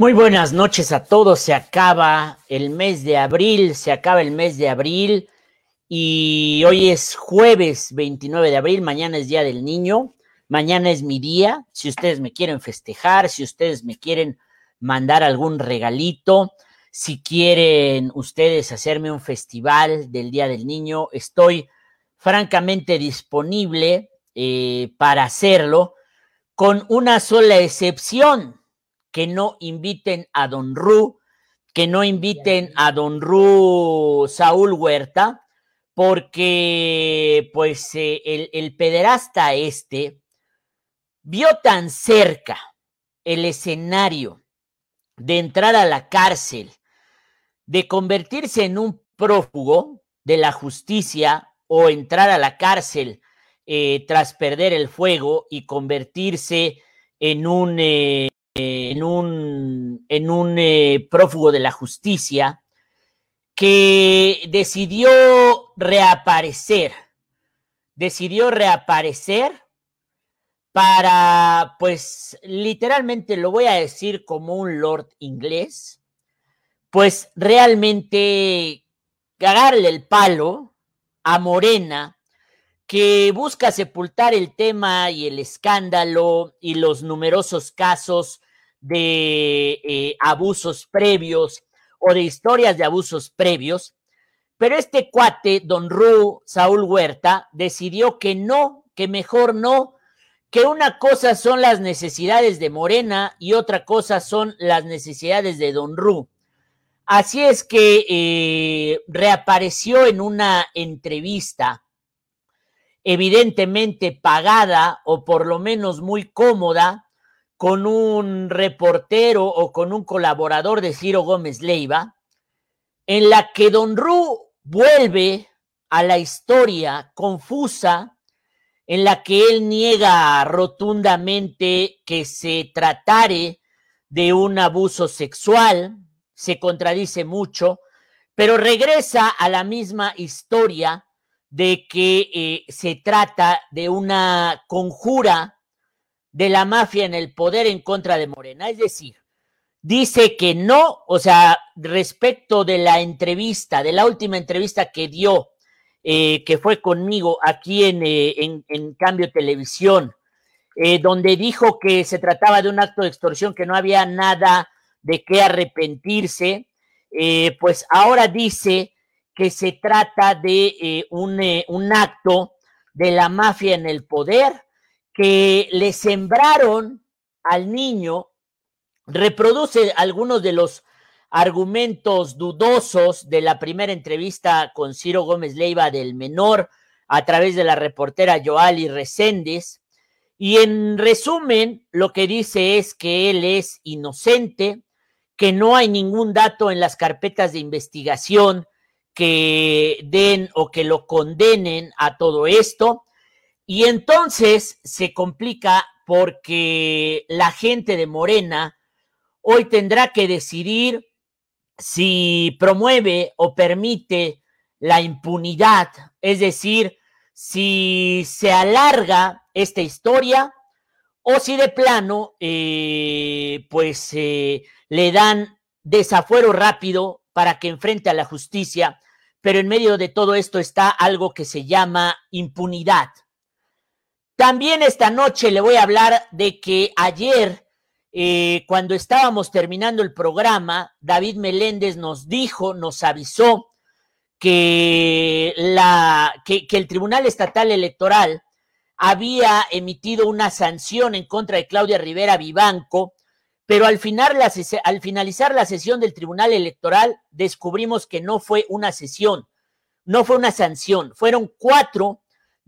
Muy buenas noches a todos. Se acaba el mes de abril, se acaba el mes de abril y hoy es jueves 29 de abril, mañana es Día del Niño, mañana es mi día. Si ustedes me quieren festejar, si ustedes me quieren mandar algún regalito, si quieren ustedes hacerme un festival del Día del Niño, estoy francamente disponible eh, para hacerlo, con una sola excepción que no inviten a Don Ru, que no inviten a Don Ru Saúl Huerta, porque pues eh, el, el pederasta este vio tan cerca el escenario de entrar a la cárcel, de convertirse en un prófugo de la justicia o entrar a la cárcel eh, tras perder el fuego y convertirse en un eh, en un, en un eh, prófugo de la justicia que decidió reaparecer, decidió reaparecer para, pues literalmente lo voy a decir como un lord inglés, pues realmente cagarle el palo a Morena que busca sepultar el tema y el escándalo y los numerosos casos de eh, abusos previos o de historias de abusos previos, pero este cuate, don Ru, Saúl Huerta, decidió que no, que mejor no, que una cosa son las necesidades de Morena y otra cosa son las necesidades de don Ru. Así es que eh, reapareció en una entrevista evidentemente pagada o por lo menos muy cómoda con un reportero o con un colaborador de Ciro Gómez Leiva, en la que Don Ru vuelve a la historia confusa, en la que él niega rotundamente que se tratare de un abuso sexual, se contradice mucho, pero regresa a la misma historia de que eh, se trata de una conjura de la mafia en el poder en contra de Morena. Es decir, dice que no, o sea, respecto de la entrevista, de la última entrevista que dio, eh, que fue conmigo aquí en, eh, en, Cambio Televisión, donde dijo que se trataba de un acto de extorsión, que no había nada de qué arrepentirse, pues ahora dice que se trata de eh, un, eh, un acto de la mafia en el poder, que le sembraron al niño, reproduce algunos de los argumentos dudosos de la primera entrevista con Ciro Gómez Leiva del menor a través de la reportera Joali Reséndez. Y en resumen, lo que dice es que él es inocente, que no hay ningún dato en las carpetas de investigación que den o que lo condenen a todo esto. Y entonces se complica porque la gente de Morena hoy tendrá que decidir si promueve o permite la impunidad, es decir, si se alarga esta historia o si de plano, eh, pues eh, le dan desafuero rápido para que enfrente a la justicia, pero en medio de todo esto está algo que se llama impunidad. También esta noche le voy a hablar de que ayer, eh, cuando estábamos terminando el programa, David Meléndez nos dijo, nos avisó que, la, que, que el Tribunal Estatal Electoral había emitido una sanción en contra de Claudia Rivera Vivanco pero al, final, al finalizar la sesión del Tribunal Electoral descubrimos que no fue una sesión, no fue una sanción, fueron cuatro,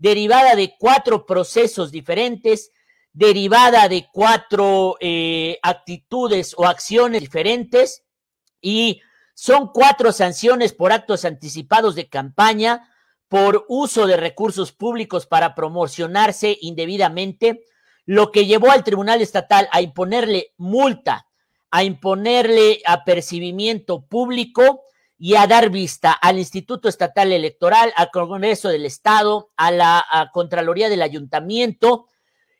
derivada de cuatro procesos diferentes, derivada de cuatro eh, actitudes o acciones diferentes y son cuatro sanciones por actos anticipados de campaña, por uso de recursos públicos para promocionarse indebidamente, lo que llevó al Tribunal Estatal a imponerle multa, a imponerle apercibimiento público y a dar vista al Instituto Estatal Electoral, al Congreso del Estado, a la Contraloría del Ayuntamiento,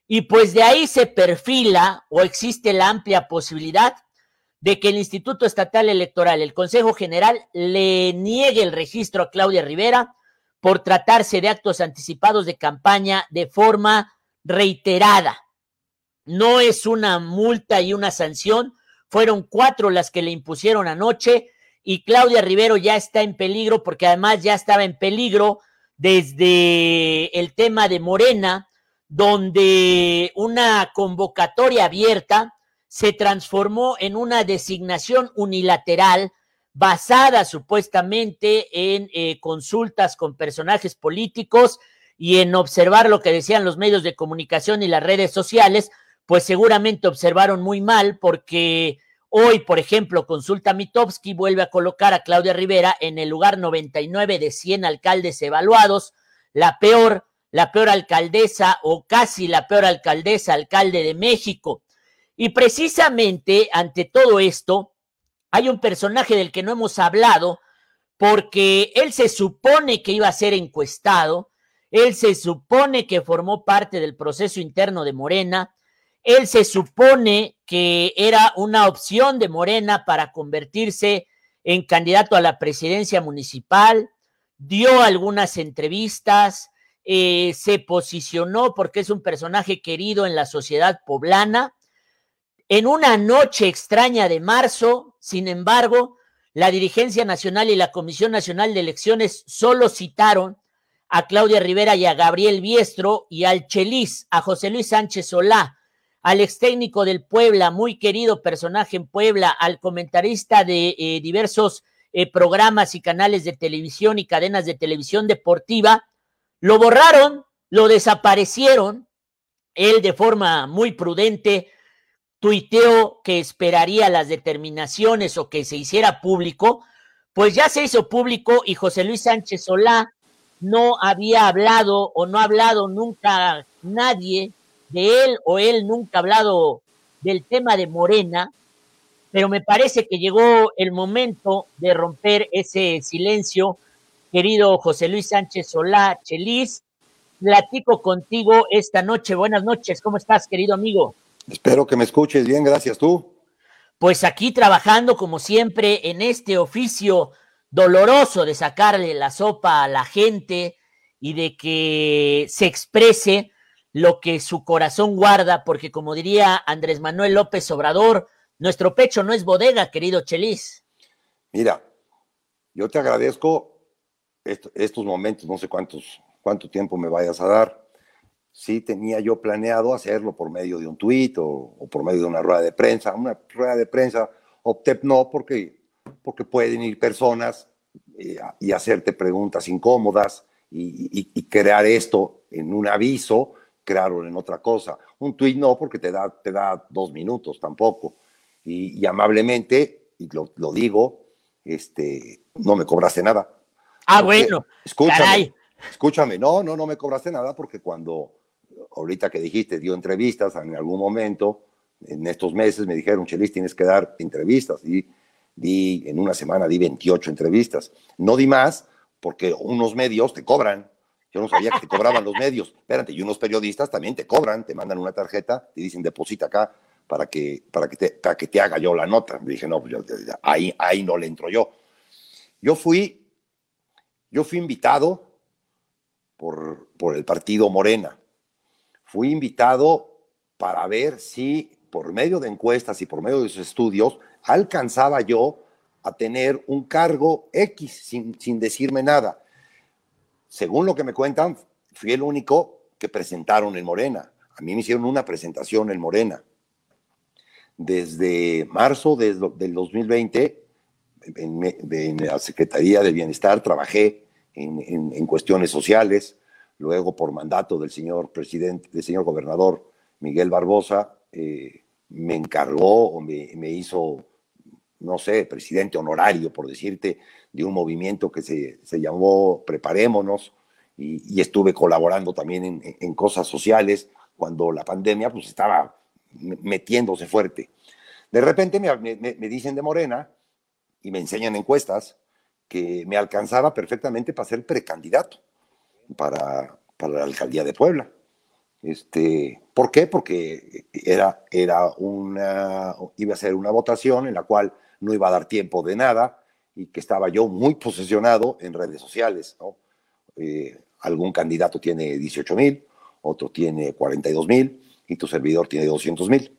y pues de ahí se perfila o existe la amplia posibilidad de que el Instituto Estatal Electoral, el Consejo General, le niegue el registro a Claudia Rivera por tratarse de actos anticipados de campaña de forma reiterada. No es una multa y una sanción, fueron cuatro las que le impusieron anoche y Claudia Rivero ya está en peligro porque además ya estaba en peligro desde el tema de Morena, donde una convocatoria abierta se transformó en una designación unilateral basada supuestamente en eh, consultas con personajes políticos y en observar lo que decían los medios de comunicación y las redes sociales, pues seguramente observaron muy mal porque hoy, por ejemplo, Consulta Mitowski vuelve a colocar a Claudia Rivera en el lugar 99 de 100 alcaldes evaluados, la peor, la peor alcaldesa o casi la peor alcaldesa, alcalde de México. Y precisamente ante todo esto, hay un personaje del que no hemos hablado, porque él se supone que iba a ser encuestado, él se supone que formó parte del proceso interno de Morena, él se supone que era una opción de Morena para convertirse en candidato a la presidencia municipal, dio algunas entrevistas, eh, se posicionó porque es un personaje querido en la sociedad poblana, en una noche extraña de marzo, sin embargo, la dirigencia nacional y la Comisión Nacional de Elecciones solo citaron a Claudia Rivera y a Gabriel Biestro y al Chelis, a José Luis Sánchez Solá, al ex técnico del Puebla, muy querido personaje en Puebla, al comentarista de eh, diversos eh, programas y canales de televisión y cadenas de televisión deportiva, lo borraron, lo desaparecieron, él de forma muy prudente tuiteó que esperaría las determinaciones o que se hiciera público, pues ya se hizo público y José Luis Sánchez Solá no había hablado o no ha hablado nunca nadie de él o él nunca ha hablado del tema de Morena, pero me parece que llegó el momento de romper ese silencio. Querido José Luis Sánchez Solá, Chelis, platico contigo esta noche. Buenas noches, ¿cómo estás, querido amigo? Espero que me escuches bien, gracias tú. Pues aquí trabajando como siempre en este oficio doloroso de sacarle la sopa a la gente y de que se exprese lo que su corazón guarda, porque como diría Andrés Manuel López Obrador, nuestro pecho no es bodega, querido Chelis. Mira, yo te agradezco estos momentos, no sé cuántos, cuánto tiempo me vayas a dar sí tenía yo planeado hacerlo por medio de un tuit o, por medio de una rueda de prensa. Una rueda de prensa opté no porque, porque pueden ir personas eh, y hacerte preguntas incómodas y, crear esto en un aviso, crearlo en otra cosa. Un tuit no porque te da, te da dos minutos tampoco. Y, amablemente, y lo, lo, digo, este, no me cobraste nada. Ah, bueno. Escúchame. Escúchame, no, no, no me cobraste nada porque cuando, ahorita que dijiste, dio entrevistas en algún momento, en estos meses me dijeron, Chelis, tienes que dar entrevistas. Y di, en una semana di 28 entrevistas. No di más porque unos medios te cobran. Yo no sabía que te cobraban los medios. Espérate, y unos periodistas también te cobran, te mandan una tarjeta, te dicen deposita acá para que, para que, te, para que te haga yo la nota. Me dije, no, pues ahí, ahí no le entro yo. Yo fui, yo fui invitado por, por el partido Morena fui invitado para ver si por medio de encuestas y por medio de sus estudios alcanzaba yo a tener un cargo X sin, sin decirme nada. Según lo que me cuentan, fui el único que presentaron en Morena. A mí me hicieron una presentación en Morena. Desde marzo del 2020, en, la Secretaría de Bienestar trabajé en, en cuestiones sociales, luego por mandato del señor presidente, del señor gobernador Miguel Barbosa, eh, me encargó o me, hizo, no sé, presidente honorario, por decirte, de un movimiento que se, llamó Preparémonos y, estuve colaborando también en, cosas sociales cuando la pandemia pues estaba metiéndose fuerte. De repente me, me dicen de Morena y me enseñan encuestas que me alcanzaba perfectamente para ser precandidato para, para la alcaldía de Puebla. Este, ¿Por qué? Porque era, era una, iba a ser una votación en la cual no iba a dar tiempo de nada y que estaba yo muy posesionado en redes sociales. ¿no? Eh, algún candidato tiene 18 mil, otro tiene 42 mil y tu servidor tiene 200 mil.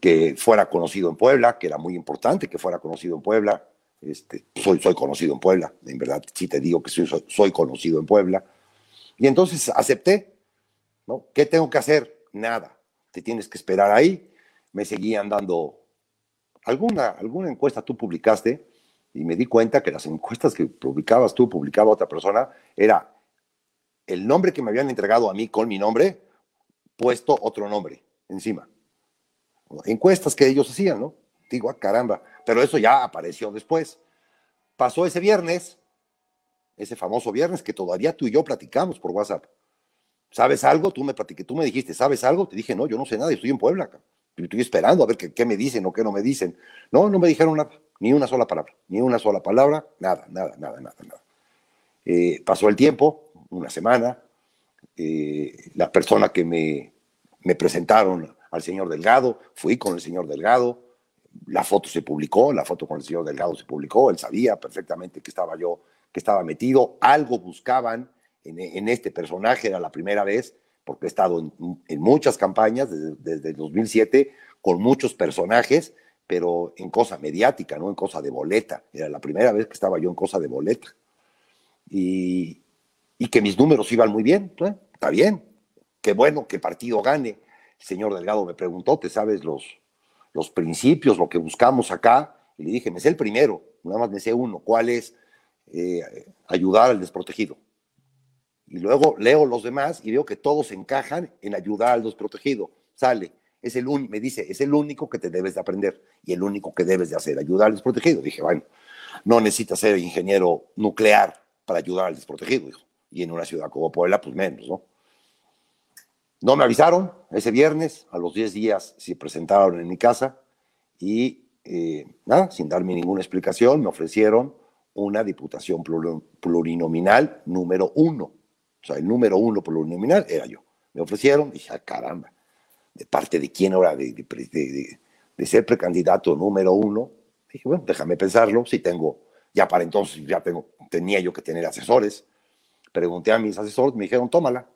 Que fuera conocido en Puebla, que era muy importante que fuera conocido en Puebla. Este, soy, soy conocido en Puebla, en verdad, sí te digo que soy, soy conocido en Puebla. Y entonces acepté, ¿no? ¿Qué tengo que hacer? Nada. Te tienes que esperar ahí. Me seguían dando alguna, alguna encuesta tú publicaste y me di cuenta que las encuestas que publicabas tú, publicaba otra persona, era el nombre que me habían entregado a mí con mi nombre, puesto otro nombre encima. Encuestas que ellos hacían, ¿no? Digo, ah, caramba, pero eso ya apareció después. Pasó ese viernes, ese famoso viernes que todavía tú y yo platicamos por WhatsApp. ¿Sabes algo? Tú me platiqué, tú me dijiste, ¿sabes algo? Te dije, no, yo no sé nada, estoy en Puebla. Estoy esperando a ver qué, me dicen o qué no me dicen. No, no me dijeron nada, ni una sola palabra, ni una sola palabra, nada, nada, nada, nada, nada. Eh, pasó el tiempo, una semana, eh, la persona que me, me presentaron al señor Delgado, fui con el señor Delgado, la foto se publicó, la foto con el señor Delgado se publicó, él sabía perfectamente que estaba yo, que estaba metido, algo buscaban en, este personaje, era la primera vez, porque he estado en, muchas campañas desde, desde, 2007 con muchos personajes, pero en cosa mediática, no en cosa de boleta. Era la primera vez que estaba yo en cosa de boleta. Y, y que mis números iban muy bien. ¿eh? Está bien, qué bueno que partido gane. El señor Delgado me preguntó, ¿te sabes los, los principios, lo que buscamos acá? Y le dije, me sé el primero, nada más me sé uno, ¿cuál es? Eh, ayudar al desprotegido. Y luego leo los demás y veo que todos encajan en ayudar al desprotegido. Sale, es el me dice, es el único que te debes de aprender y el único que debes de hacer, ayudar al desprotegido. Dije, bueno, no necesitas ser ingeniero nuclear para ayudar al desprotegido, hijo. Y en una ciudad como Puebla, pues menos, ¿no? No me avisaron ese viernes, a los 10 días se presentaron en mi casa y eh, nada, sin darme ninguna explicación, me ofrecieron una diputación plurinominal número uno. O sea, el número uno plurinominal era yo. Me ofrecieron, dije, ah, caramba, ¿de parte de quién ahora? De, de, de, ser precandidato número uno. Dije, bueno, déjame pensarlo, si tengo, ya para entonces ya tengo, tenía yo que tener asesores pregunté a mis asesores, me dijeron, tómala.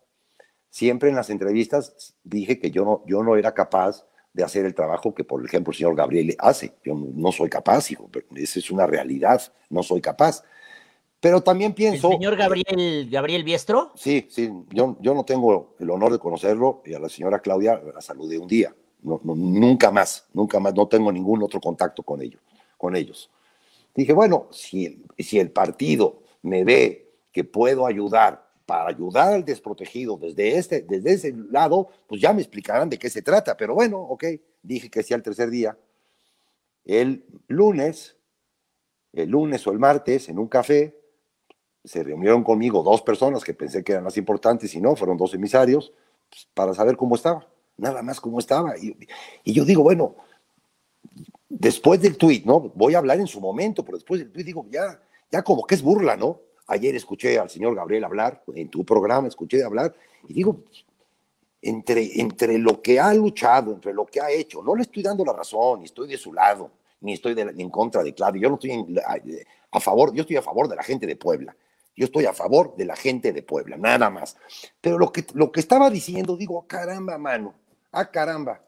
Siempre en las entrevistas dije que yo no, yo no era capaz de hacer el trabajo que, por ejemplo, el señor Gabriel hace. Yo no soy capaz, hijo, pero esa es una realidad, no soy capaz. Pero también pienso... ¿El señor Gabriel, Gabriel Biestro? Sí, sí, yo, yo no tengo el honor de conocerlo y a la señora Claudia la saludé un día, nunca más, nunca más, no tengo ningún otro contacto con ellos. Con ellos. Dije, bueno, si, si el partido me ve que puedo ayudar para ayudar al desprotegido desde, este, desde ese lado, pues ya me explicarán de qué se trata. Pero bueno, ok, dije que sí al tercer día. El lunes, el lunes o el martes, en un café, se reunieron conmigo dos personas que pensé que eran las importantes y no, fueron dos emisarios, pues, para saber cómo estaba, nada más cómo estaba. Y, y, yo digo, bueno, después del tweet, ¿no? Voy a hablar en su momento, pero después del tweet digo, ya, ya como que es burla, ¿no? Ayer escuché al señor Gabriel hablar, en tu programa escuché hablar, y digo, entre, entre lo que ha luchado, entre lo que ha hecho, no le estoy dando la razón, ni estoy de su lado, ni estoy en contra de Claudio, yo no estoy a, favor, yo estoy a favor de la gente de Puebla, yo estoy a favor de la gente de Puebla, nada más. Pero lo que, lo que estaba diciendo, digo, caramba, mano, ah, caramba.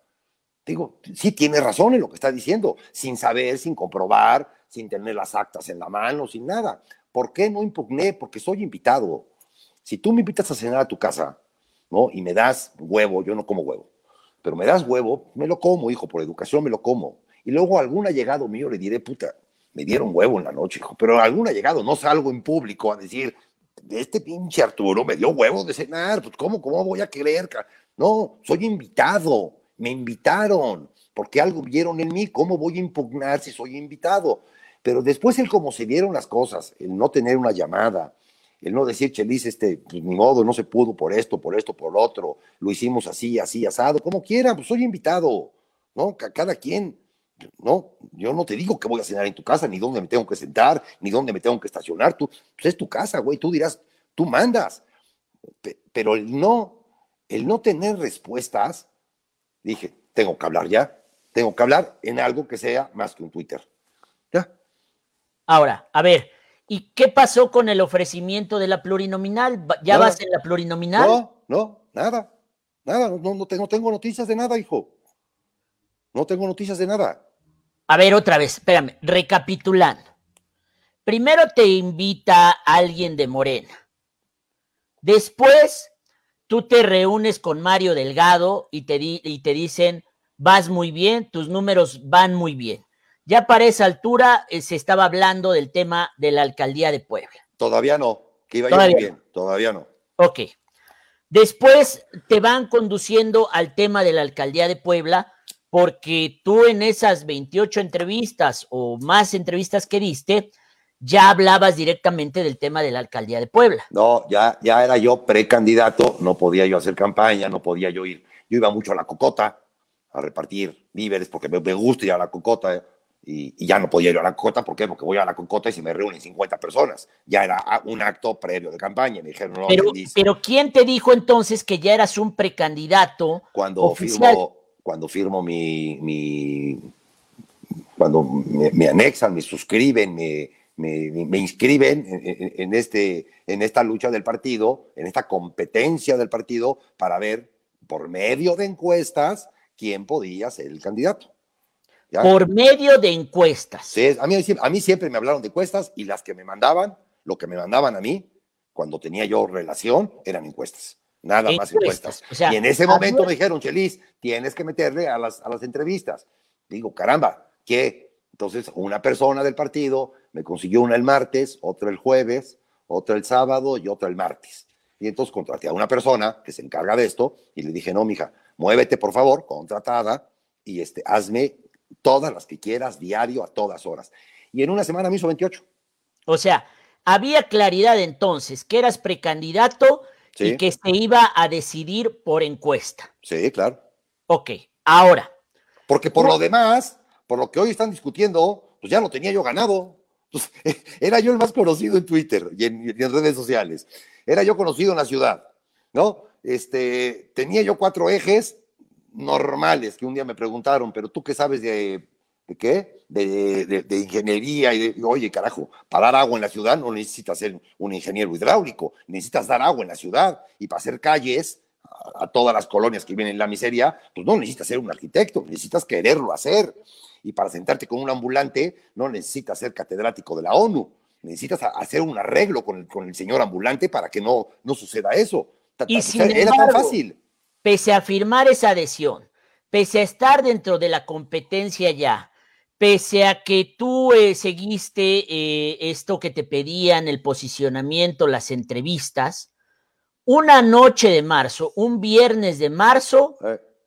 Digo, sí tiene razón en lo que está diciendo, sin saber, sin comprobar, sin tener las actas en la mano, sin nada. ¿Por qué no impugné? Porque soy invitado. Si tú me invitas a cenar a tu casa, ¿no? Y me das huevo, yo no como huevo, pero me das huevo, me lo como, hijo, por educación me lo como. Y luego algún allegado mío le diré, puta, me dieron huevo en la noche, hijo, pero algún allegado, no salgo en público a decir, este pinche Arturo me dio huevo de cenar, pues ¿cómo, cómo voy a querer? No, soy invitado, me invitaron, porque algo vieron en mí, ¿cómo voy a impugnar si soy invitado? Pero después el cómo se dieron las cosas, el no tener una llamada, el no decir, Chelis, este, pues ni modo, no se pudo por esto, por esto, por otro, lo hicimos así, así, asado, como quiera, pues soy invitado, ¿no? Cada quien, ¿no? Yo no te digo que voy a cenar en tu casa, ni dónde me tengo que sentar, ni dónde me tengo que estacionar, tú, pues es tu casa, güey, tú dirás, tú mandas, pero el no, el no tener respuestas, dije, tengo que hablar ya, tengo que hablar en algo que sea más que un Twitter. Ya. Ahora, a ver, ¿y qué pasó con el ofrecimiento de la plurinominal? ¿Ya vas en la plurinominal? No, no, nada, nada, no, no, tengo, tengo noticias de nada, hijo. No tengo noticias de nada. A ver, otra vez, espérame, recapitulando. Primero te invita alguien de Morena. Después tú te reúnes con Mario Delgado y te, y te dicen, vas muy bien, tus números van muy bien. Ya para esa altura eh, se estaba hablando del tema de la alcaldía de Puebla. Todavía no, que iba muy bien, todavía no. Ok. Después te van conduciendo al tema de la alcaldía de Puebla, porque tú en esas 28 entrevistas o más entrevistas que diste, ya hablabas directamente del tema de la alcaldía de Puebla. No, ya, ya era yo precandidato, no podía yo hacer campaña, no podía yo ir. Yo iba mucho a la cocota, a repartir víveres porque me, gusta ir a la cocota eh, y, ya no podía ir a la cocota. ¿Por qué? Porque voy a la cocota y se me reúnen 50 personas. Ya era un acto previo de campaña. Me dijeron, no, pero, pero ¿quién te dijo entonces que ya eras un precandidato? Cuando firmo, cuando firmo mi, mi cuando me, anexan, me suscriben, me, me, inscriben en, en, este, en esta lucha del partido, en esta competencia del partido para ver por medio de encuestas quién podía ser el candidato. Por medio de encuestas. Sí, a mí, a mí siempre me hablaron de encuestas y las que me mandaban, lo que me mandaban a mí, cuando tenía yo relación, eran encuestas. Nada más encuestas. y en ese momento me dijeron, Chelis, tienes que meterle a las, a las entrevistas. Digo, caramba, ¿qué? Entonces, una persona del partido me consiguió una el martes, otra el jueves, otra el sábado y otra el martes. Y entonces contraté a una persona que se encarga de esto y le dije, no, mija, muévete por favor, contratada, y este, hazme todas las que quieras, diario, a todas horas. Y en una semana me hizo 28. O sea, había claridad entonces que eras precandidato y que se iba a decidir por encuesta. Sí, claro. Ok, ahora. Porque por lo demás, por lo que hoy están discutiendo, pues ya lo tenía yo ganado. Pues, era yo el más conocido en Twitter y en, y en redes sociales. Era yo conocido en la ciudad, ¿no? este, tenía yo cuatro ejes normales que un día me preguntaron, pero tú qué sabes de, de qué? De, de, ingeniería y de, oye, carajo, para dar agua en la ciudad no necesitas ser un ingeniero hidráulico, necesitas dar agua en la ciudad y para hacer calles a, todas las colonias que vienen en la miseria, pues no necesitas ser un arquitecto, necesitas quererlo hacer. Y para sentarte con un ambulante no necesitas ser catedrático de la ONU, necesitas hacer un arreglo con el, con el señor ambulante para que no, no suceda eso y sin era tan fácil. Pese a firmar esa adhesión, pese a estar dentro de la competencia ya, pese a que tú eh, seguiste eh, esto que te pedían, el posicionamiento, las entrevistas, una noche de marzo, un viernes de marzo,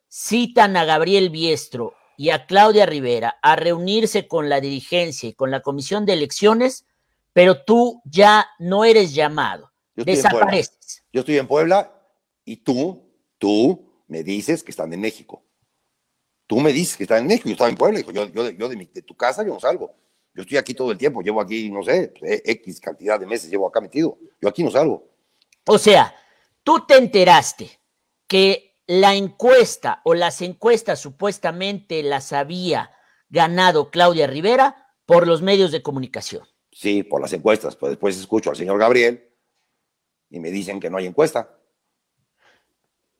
citan a Gabriel Biestro y a Claudia Rivera a reunirse con la dirigencia y con la comisión de elecciones, pero tú ya no eres llamado, desapareces. Yo estoy en Puebla y tú, tú me dices que están en México. Tú me dices que están en México, yo estaba en Puebla, yo, yo, yo de, de, tu casa yo no salgo. Yo estoy aquí todo el tiempo, llevo aquí, no sé, pues, X cantidad de meses llevo acá metido. Yo aquí no salgo. O sea, tú te enteraste que la encuesta o las encuestas supuestamente las había ganado Claudia Rivera por los medios de comunicación. Sí, por las encuestas. Pues después escucho al señor Gabriel y me dicen que no hay encuesta.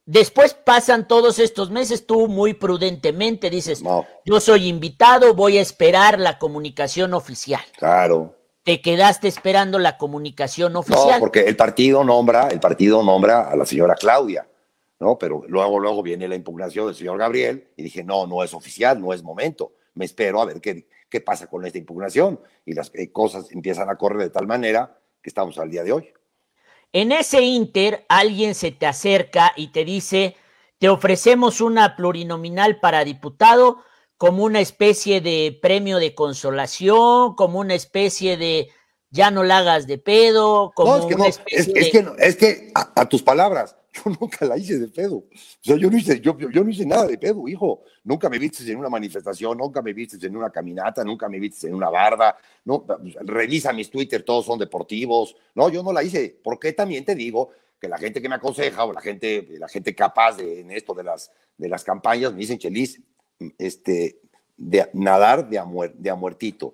Después pasan todos estos meses, tú muy prudentemente dices, yo soy invitado, voy a esperar la comunicación oficial. Claro. Te quedaste esperando la comunicación oficial. No, porque el partido nombra, el partido nombra a la señora Claudia, ¿no? Pero luego, luego viene la impugnación del señor Gabriel y dije, no, no es oficial, no es momento. Me espero a ver qué, qué pasa con esta impugnación. Y las eh, cosas empiezan a correr de tal manera que estamos al día de hoy. En ese inter, alguien se te acerca y te dice, te ofrecemos una plurinominal para diputado como una especie de premio de consolación, como una especie de ya no la hagas de pedo, como es que una especie es, que, es que a, tus palabras, yo nunca la hice de pedo. O sea, yo no hice, yo, no hice nada de pedo, hijo. Nunca me viste en una manifestación, nunca me viste en una caminata, nunca me viste en una barda. No, revisa mis Twitter, todos son deportivos. No, yo no la hice. Porque también te digo que la gente que me aconseja o la gente, la gente capaz de, en esto de las, de las campañas me dicen, Chelis, este, de nadar de a, de a muertito.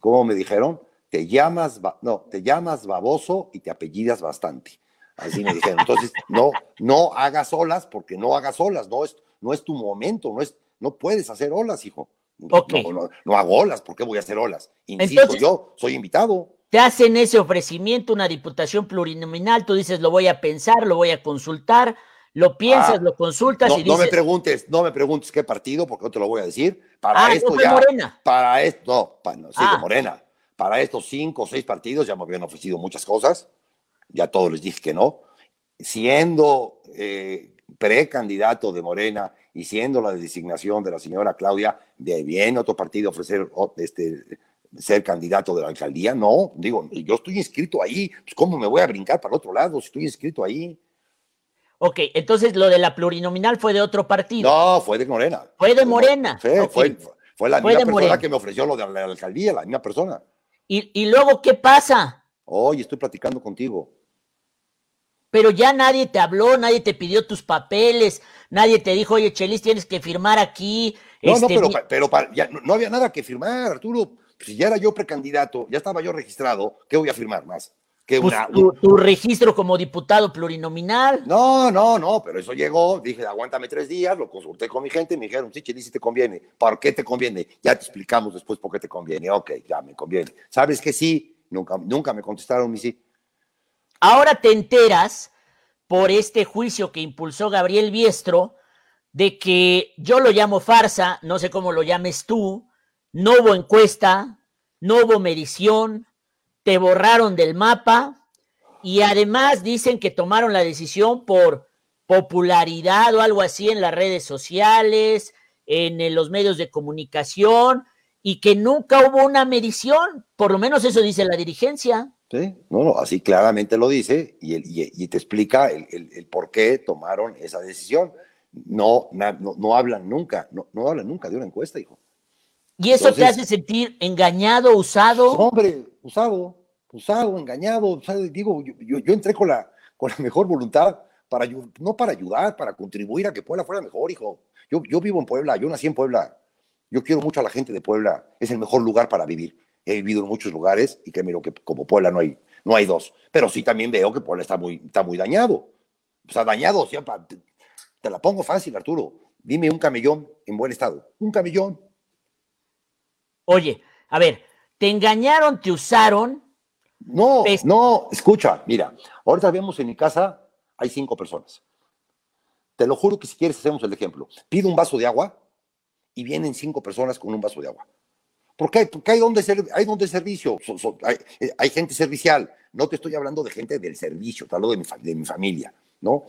¿Cómo me dijeron? Te llamas, no, te llamas baboso y te apellidas bastante. Así me dijeron. Entonces, no, no hagas olas porque no hagas olas, no es, no es tu momento, no, es, no puedes hacer olas, hijo. No, no, hago olas, ¿por qué voy a hacer olas? Insisto, yo soy invitado. Te hacen ese ofrecimiento, una diputación plurinominal, tú dices, lo voy a pensar, lo voy a consultar, lo piensas, ah, lo consultas y dices... No me preguntes, no me preguntes qué partido, porque no te lo voy a decir. Para ah, esto ya... Morena. Para esto, no, para, sí, de ah. Morena. Para estos cinco o seis partidos ya me habían ofrecido muchas cosas, ya todos les dije que no. Siendo eh, precandidato de Morena y siendo la designación de la señora Claudia, de bien otro partido ofrecer este, ser candidato de la alcaldía, no, digo, yo estoy inscrito ahí, pues ¿cómo me voy a brincar para el otro lado si estoy inscrito ahí? Ok, entonces lo de la plurinominal fue de otro partido. No, fue de Morena. Fue de Morena. fue, fue, la misma persona que me ofreció lo de la alcaldía, la misma persona. ¿Y, y luego qué pasa? Hoy estoy platicando contigo pero ya nadie te habló, nadie te pidió tus papeles, nadie te dijo, oye, Chelis, tienes que firmar aquí. No, no, este, pero, pero ya no, había nada que firmar, Arturo. Si ya era yo precandidato, ya estaba yo registrado, ¿qué voy a firmar más? Que pues tu, registro como diputado plurinominal. No, no, no, pero eso llegó, dije, aguántame tres días, lo consulté con mi gente, me dijeron, sí, Chelis, si te conviene. ¿Por qué te conviene? Ya te explicamos después por qué te conviene. Ok, ya me conviene. ¿Sabes que sí? Nunca, nunca me contestaron mi sí. Ahora te enteras por este juicio que impulsó Gabriel Biestro de que yo lo llamo farsa, no sé cómo lo llames tú, no hubo encuesta, no hubo medición, te borraron del mapa y además dicen que tomaron la decisión por popularidad o algo así en las redes sociales, en los medios de comunicación y que nunca hubo una medición, por lo menos eso dice la dirigencia. Sí, no, no, así claramente lo dice y, y, te explica el, por qué tomaron esa decisión. No, no, no, hablan nunca, no, no hablan nunca de una encuesta, hijo. ¿Y eso te hace sentir engañado, usado? Hombre, usado, usado, engañado. digo, yo, yo, entré con la, con la mejor voluntad, para, no para ayudar, para contribuir a que Puebla fuera mejor, hijo. Yo, yo vivo en Puebla, yo nací en Puebla. Yo quiero mucho a la gente de Puebla, es el mejor lugar para vivir he vivido en muchos lugares y créeme que como Puebla no hay, no hay dos. Pero sí también veo que Puebla está muy, está muy dañado. O sea, dañado, te, te la pongo fácil, Arturo. Dime un camellón en buen estado. Un camellón. Oye, a ver, ¿te engañaron, te usaron? No, no, escucha, mira, ahorita vemos en mi casa, hay cinco personas. Te lo juro que si quieres hacemos el ejemplo. Pido un vaso de agua y vienen cinco personas con un vaso de agua. Porque hay, porque hay donde, hay donde servicio, eh, hay, gente servicial. No te estoy hablando de gente del servicio, te hablo de mi, de mi familia, ¿no?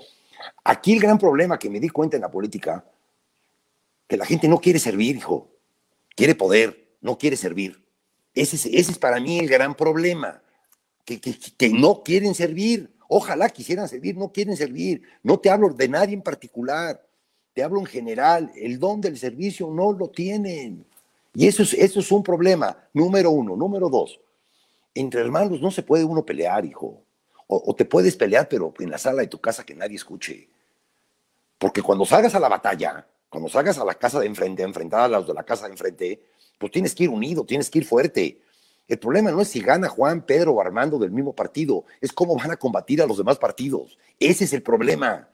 Aquí el gran problema que me di cuenta en la política, que la gente no quiere servir, hijo. Quiere poder, no quiere servir. Ese es, ese es para mí el gran problema, que, que, que no quieren servir. Ojalá quisieran servir, no quieren servir. No te hablo de nadie en particular, te hablo en general. El don del servicio no lo tienen. Y eso es, eso es un problema, número uno. Número dos, entre hermanos no se puede uno pelear, hijo. O, te puedes pelear, pero en la sala de tu casa que nadie escuche. Porque cuando salgas a la batalla, cuando salgas a la casa de enfrente, a enfrentar a los de la casa de enfrente, pues tienes que ir unido, tienes que ir fuerte. El problema no es si gana Juan, Pedro o Armando del mismo partido, es cómo van a combatir a los demás partidos. Ese es el problema.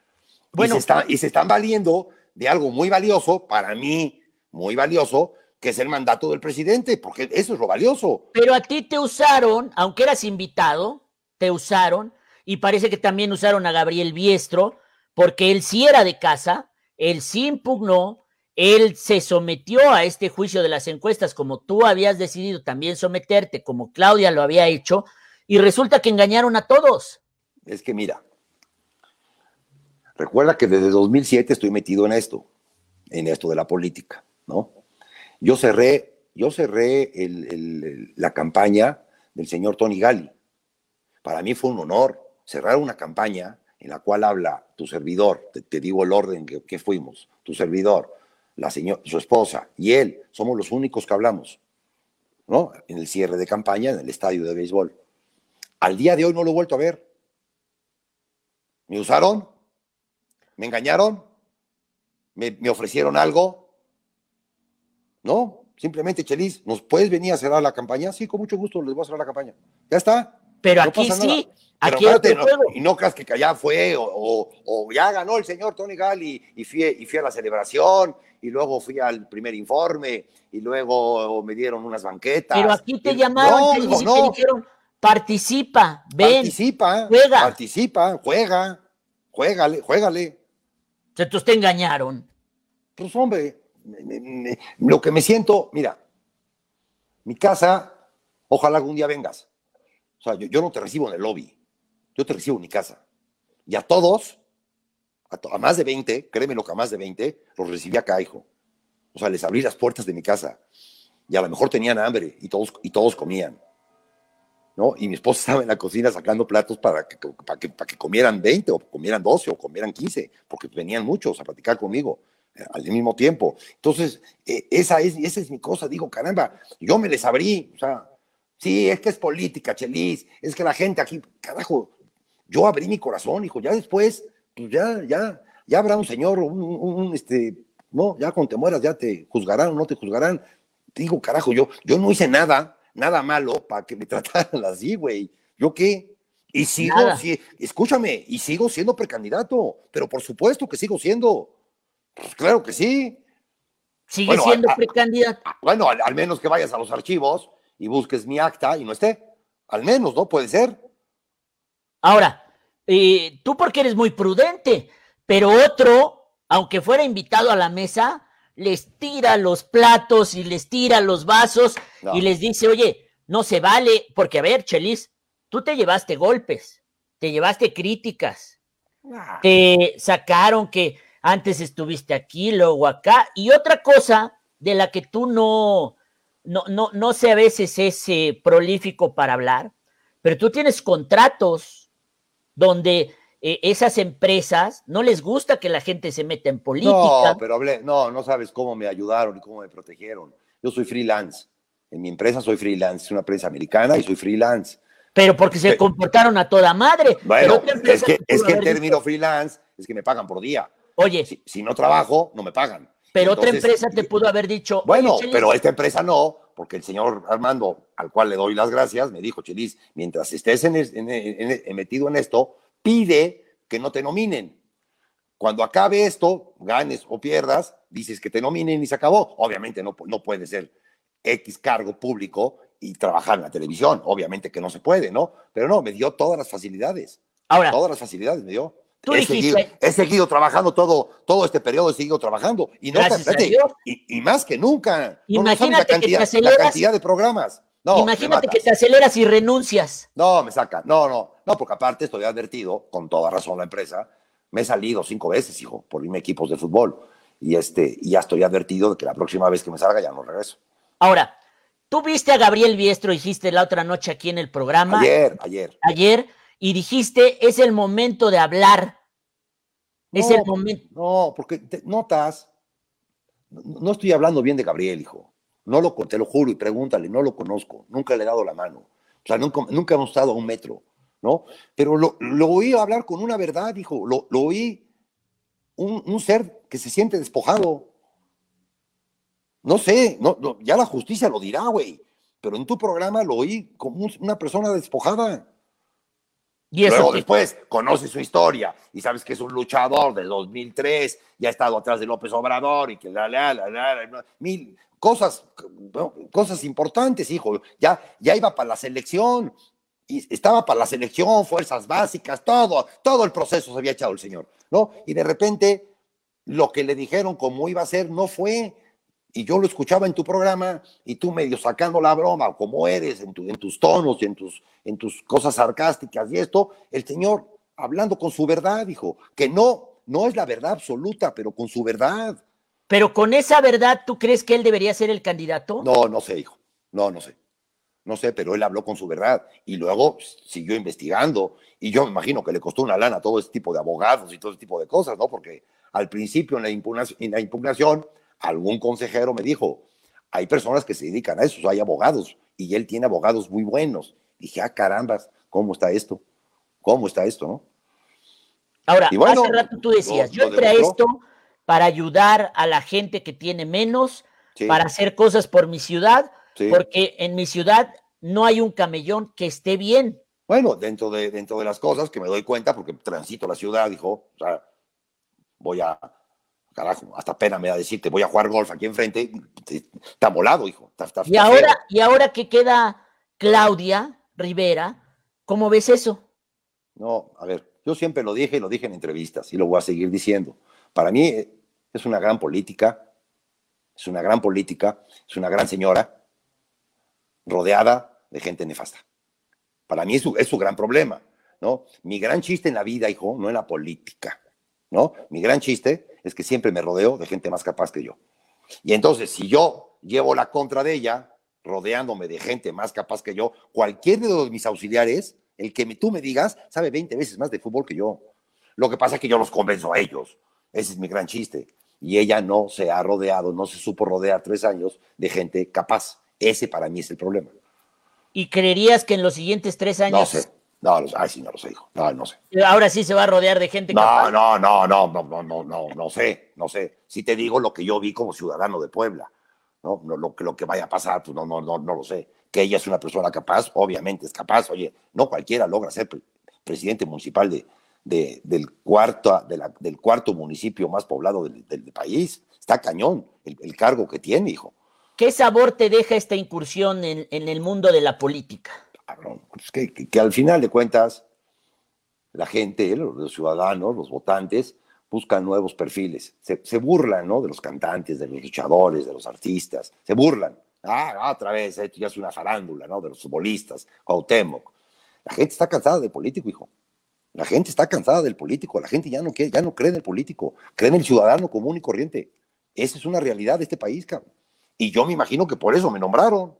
Bueno, y, se y se están valiendo de algo muy valioso, para mí, muy valioso, que es el mandato del presidente, porque eso es lo valioso. Pero a ti te usaron, aunque eras invitado, te usaron, y parece que también usaron a Gabriel Biestro, porque él sí era de casa, él sí impugnó, él se sometió a este juicio de las encuestas como tú habías decidido también someterte, como Claudia lo había hecho, y resulta que engañaron a todos. Es que mira, recuerda que desde 2007 estoy metido en esto, en esto de la política, ¿no? Yo cerré, yo cerré la campaña del señor Tony Gali. Para mí fue un honor cerrar una campaña en la cual habla tu servidor, te, digo el orden que, fuimos, tu servidor, la señora, su esposa y él, somos los únicos que hablamos, ¿no? En el cierre de campaña en el estadio de béisbol. Al día de hoy no lo he vuelto a ver. ¿Me usaron? ¿Me engañaron? ¿Me, me ofrecieron algo? No, simplemente, Chelis, ¿nos puedes venir a cerrar la campaña? Sí, con mucho gusto les voy a cerrar la campaña. Ya está. Pero aquí sí, aquí no, y no creas que allá fue, o, o, ya ganó el señor Tony Gal y, y, fui, y fui a la celebración, y luego fui al primer informe, y luego me dieron unas banquetas. Pero aquí te llamaron no, no. te dijeron, participa, ven, participa, juega. Participa, juega, juégale, juégale. Entonces te engañaron. Pues hombre, lo que me siento, mira, mi casa, ojalá algún día vengas. O sea, yo, no te recibo en el lobby, yo te recibo en mi casa. Y a todos, a, más de 20, créeme lo que a más de 20, los recibí acá, hijo. O sea, les abrí las puertas de mi casa. Y a lo mejor tenían hambre y todos, y todos comían. ¿no? Y mi esposa estaba en la cocina sacando platos para que, para que, para que comieran 20 o comieran 12 o comieran 15, porque venían muchos a platicar conmigo al mismo tiempo. Entonces, eh, esa, es, esa es mi cosa, digo, caramba, yo me les abrí, o sea, sí, es que es política, Chelis, es que la gente aquí, carajo, yo abrí mi corazón, hijo, ya después, pues ya, ya, ya habrá un señor, un, este, no, ya cuando te mueras ya te juzgarán o no te juzgarán. Digo, carajo, yo, yo no hice nada, nada malo para que me trataran así, güey. ¿Yo qué? Y sigo, sí, escúchame, y sigo siendo precandidato, pero por supuesto que sigo siendo. Pues claro que sí. Sigue siendo precandidato. Bueno, al, menos que vayas a los archivos y busques mi acta y no esté. Al menos, ¿no? Puede ser. Ahora, eh, tú porque eres muy prudente, pero otro, aunque fuera invitado a la mesa, les tira los platos y les tira los vasos y les dice, oye, no se vale, porque a ver, Chelis, tú te llevaste golpes, te llevaste críticas, te sacaron que antes estuviste aquí, luego acá. Y otra cosa de la que tú no, no, no, no sé a veces es eh, prolífico para hablar, pero tú tienes contratos donde eh, esas empresas no les gusta que la gente se meta en política. No, pero hablé, no, no sabes cómo me ayudaron y cómo me protegieron. Yo soy freelance. En mi empresa soy freelance, es una empresa americana y soy freelance. Pero porque se comportaron a toda madre. Bueno, es que, es que el término freelance es que me pagan por día. Oye. Si, no trabajo, no me pagan. Pero otra empresa te pudo haber dicho. Bueno, pero esta empresa no, porque el señor Armando, al cual le doy las gracias, me dijo, Chelis, mientras estés en, metido en esto, pide que no te nominen. Cuando acabe esto, ganes o pierdas, dices que te nominen y se acabó. Obviamente no, no puede ser X cargo público y trabajar en la televisión. Obviamente que no se puede, ¿no? Pero no, me dio todas las facilidades. Ahora. Todas las facilidades me dio he, seguido, trabajando todo, todo este periodo, he seguido trabajando. Y, no, y, y, más que nunca. Imagínate que te aceleras, la cantidad de programas. No, imagínate que te aceleras y renuncias. No, me saca. No, no. No, porque aparte estoy advertido, con toda razón la empresa, me he salido cinco veces, hijo, por irme equipos de fútbol. Y, este, y ya estoy advertido de que la próxima vez que me salga ya no regreso. Ahora, tú viste a Gabriel Biestro, dijiste la otra noche aquí en el programa. Ayer, ayer. Ayer y dijiste, es el momento de hablar. Es el momento. No, porque te, notas, no estoy hablando bien de Gabriel, hijo. No lo, te lo juro y pregúntale, no lo conozco, nunca le he dado la mano. O sea, nunca, nunca hemos estado a un metro, ¿no? Pero lo, oí hablar con una verdad, hijo. Lo, oí un, un, ser que se siente despojado. No sé, no, ya la justicia lo dirá, güey. Pero en tu programa lo oí como una persona despojada. Y Luego después conoces su historia y sabes que es un luchador de 2003 y ha estado atrás de López Obrador y que la, la, la, la mil cosas, cosas importantes, hijo. Ya, ya iba para la selección, y estaba para la selección, fuerzas básicas, todo, todo el proceso se había echado el señor, ¿no? Y de repente lo que le dijeron cómo iba a ser no fue y yo lo escuchaba en tu programa y tú medio sacando la broma, como eres, en, en tus tonos y en tus, en tus cosas sarcásticas y esto, el Señor hablando con su verdad, dijo, que no, no es la verdad absoluta, pero con su verdad. Pero con esa verdad, ¿tú crees que él debería ser el candidato? No, no sé, hijo, no, no sé. No sé, pero él habló con su verdad y luego siguió investigando y yo me imagino que le costó una lana a todo ese tipo de abogados y todo ese tipo de cosas, ¿no? Porque al principio en la impugnación, en la impugnación algún consejero me dijo, hay personas que se dedican a eso, hay abogados, y él tiene abogados muy buenos. Dije, ah, carambas, ¿cómo está esto? ¿Cómo está esto, no? Ahora, hace rato tú decías, yo entré a esto para ayudar a la gente que tiene menos, para hacer cosas por mi ciudad, porque en mi ciudad no hay un camellón que esté bien. Bueno, dentro de, dentro de las cosas que me doy cuenta, porque transito la ciudad, dijo, o sea, voy a, carajo, hasta pena me da decirte, voy a jugar golf aquí enfrente, está volado, hijo. y, ahora, y ahora que queda Claudia Rivera, ¿cómo ves eso? No, a ver, yo siempre lo dije y lo dije en entrevistas y lo voy a seguir diciendo. Para mí eh, es una gran política, es una gran política, es una gran señora, rodeada de gente nefasta. Para mí es su, es su gran problema, ¿no? Mi gran chiste en la vida, hijo, no en la política, ¿no? Mi gran chiste es que siempre me rodeo de gente más capaz que yo. Y entonces, si yo llevo la contra de ella, rodeándome de gente más capaz que yo, cualquier de mis auxiliares el que tú me digas sabe 20 veces más de fútbol que yo. Lo que pasa es que yo los convenzo a ellos. Ese es mi gran chiste. Y ella no se ha rodeado, no se supo rodear tres años de gente capaz. Ese para mí es el problema. ¿Y creerías que en los siguientes tres años... No sé. No, ay, sí, no lo sé, hijo. No, no sé. Ahora sí se va a rodear de gente no, capaz. No, no, no, no, no, no, no, no sé, no sé. Si te digo lo que yo vi como ciudadano de Puebla, ¿no? Lo, que, lo que vaya a pasar, pues no, no, no, no lo sé que ella es una persona capaz, obviamente es capaz, oye, no cualquiera logra ser presidente municipal de, del, cuarto, del cuarto municipio más poblado del, país. Está cañón el, cargo que tiene, hijo. ¿Qué sabor te deja esta incursión en, el mundo de la política? Pues que, al final de cuentas, la gente, los, ciudadanos, los votantes, buscan nuevos perfiles. Se, burlan ¿no? de los cantantes, de los luchadores, de los artistas. Se burlan. Ah, otra vez, esto ya es una farándula, ¿no? De los futbolistas, Cuauhtémoc. La gente está cansada del político, hijo. La gente está cansada del político. La gente ya no, ya no cree en el político. Cree en el ciudadano común y corriente. Esa es una realidad de este país, cabrón. Y yo me imagino que por eso me nombraron.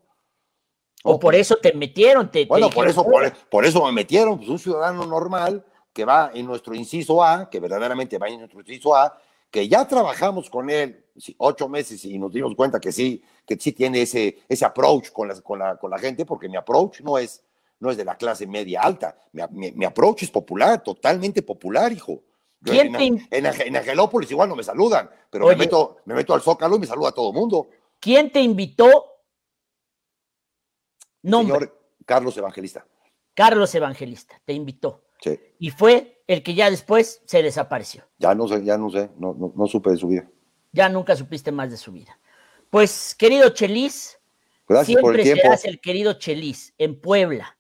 O por eso te metieron. Te, bueno, por, eso, por, eso me metieron. Pues un ciudadano normal que va en nuestro inciso A, que verdaderamente va en nuestro inciso A, que ya trabajamos con él ocho meses y nos dimos cuenta que sí, que sí tiene ese, ese approach con la, con, la, con la gente, porque mi approach no es, no es de la clase media alta, mi, mi, approach es popular, totalmente popular, hijo. En, en, Angelópolis igual no me saludan, pero me, meto, me meto al Zócalo y me saluda a todo el mundo. ¿Quién te invitó? Señor Carlos Evangelista. Carlos Evangelista te invitó. Sí. Y fue el que ya después se desapareció. Ya no sé, ya no sé, no, no, supe de su vida. Ya nunca supiste más de su vida. Pues, querido Chelis, siempre serás el querido Chelis en Puebla,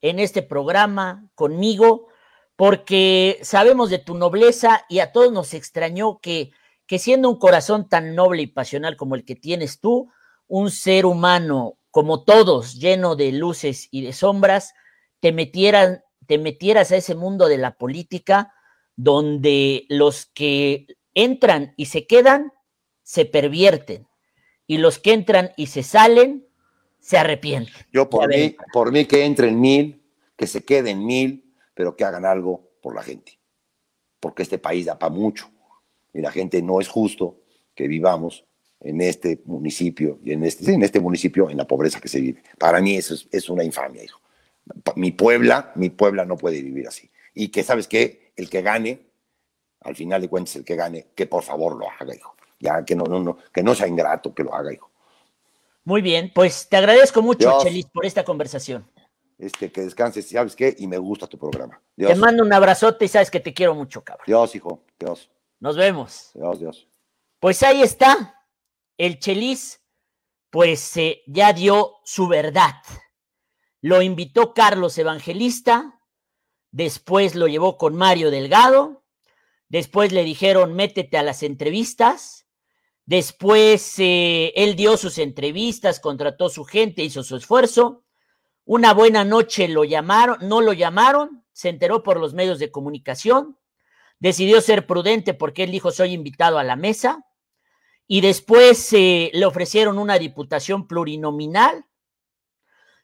en este programa, conmigo, porque sabemos de tu nobleza y a todos nos extrañó que, que siendo un corazón tan noble y pasional como el que tienes tú, un ser humano como todos, lleno de luces y de sombras, te metieran te metieras a ese mundo de la política donde los que entran y se quedan se pervierten y los que entran y se salen se arrepienten. Yo por mí, por mí que entren mil, que se queden mil, pero que hagan algo por la gente, porque este país da para mucho y la gente no es justo que vivamos en este municipio y en este, en este municipio en la pobreza que se vive. Para mí eso es, es una infamia, hijo mi Puebla, mi Puebla no puede vivir así. Y que, ¿sabes qué? El que gane, al final de cuentas, el que gane, que por favor lo haga, hijo. Ya, que no, no, no, que no sea ingrato, que lo haga, hijo. Muy bien, pues te agradezco mucho, Chelis, por esta conversación. Este, que descanses, ¿sabes qué? Y me gusta tu programa. Te mando un abrazote y sabes que te quiero mucho, cabrón. Dios, hijo, Dios. Nos vemos. Dios, Dios. Pues ahí está. El Chelis, pues eh, ya dio su verdad. Lo invitó Carlos Evangelista, después lo llevó con Mario Delgado, después le dijeron métete a las entrevistas, después eh, él dio sus entrevistas, contrató su gente, hizo su esfuerzo. Una buena noche lo llamaron, no lo llamaron, se enteró por los medios de comunicación, decidió ser prudente porque él dijo soy invitado a la mesa y después eh, le ofrecieron una diputación plurinominal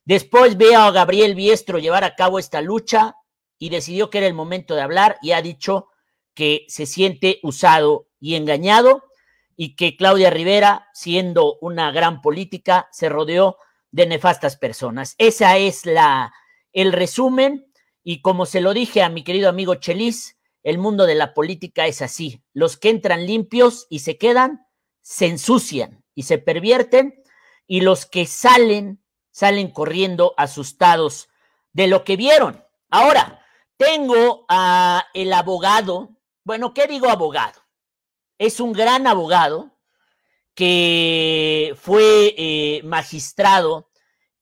Después ve a Gabriel Biestro llevar a cabo esta lucha y decidió que era el momento de hablar y ha dicho que se siente usado y engañado y que Claudia Rivera, siendo una gran política, se rodeó de nefastas personas. Esa es la el resumen y como se lo dije a mi querido amigo Chelis, el mundo de la política es así. Los que entran limpios y se quedan, se ensucian y se pervierten, y los que salen, salen corriendo asustados de lo que vieron. Ahora, tengo a el abogado, bueno, ¿qué digo abogado? Es un gran abogado que fue eh, magistrado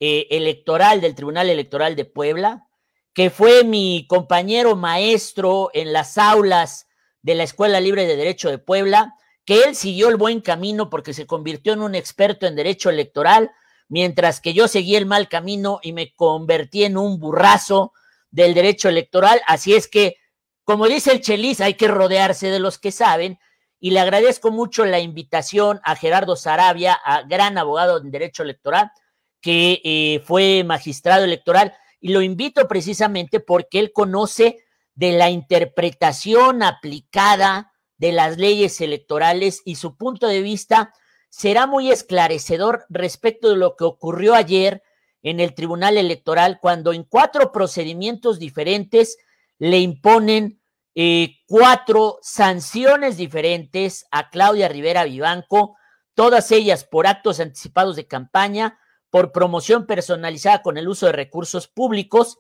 eh, electoral del Tribunal Electoral de Puebla, que fue mi compañero maestro en las aulas de la Escuela Libre de Derecho de Puebla, que él siguió el buen camino porque se convirtió en un experto en derecho electoral, mientras que yo seguí el mal camino y me convertí en un burrazo del derecho electoral. Así es que, como dice el Chelis, hay que rodearse de los que saben. Y le agradezco mucho la invitación a Gerardo Sarabia, a gran abogado en derecho electoral, que eh, fue magistrado electoral y lo invito precisamente porque él conoce de la interpretación aplicada de las leyes electorales y su punto de vista será muy esclarecedor respecto de lo que ocurrió ayer en el Tribunal Electoral cuando en cuatro procedimientos diferentes le imponen eh, cuatro sanciones diferentes a Claudia Rivera Vivanco, todas ellas por actos anticipados de campaña, por promoción personalizada con el uso de recursos públicos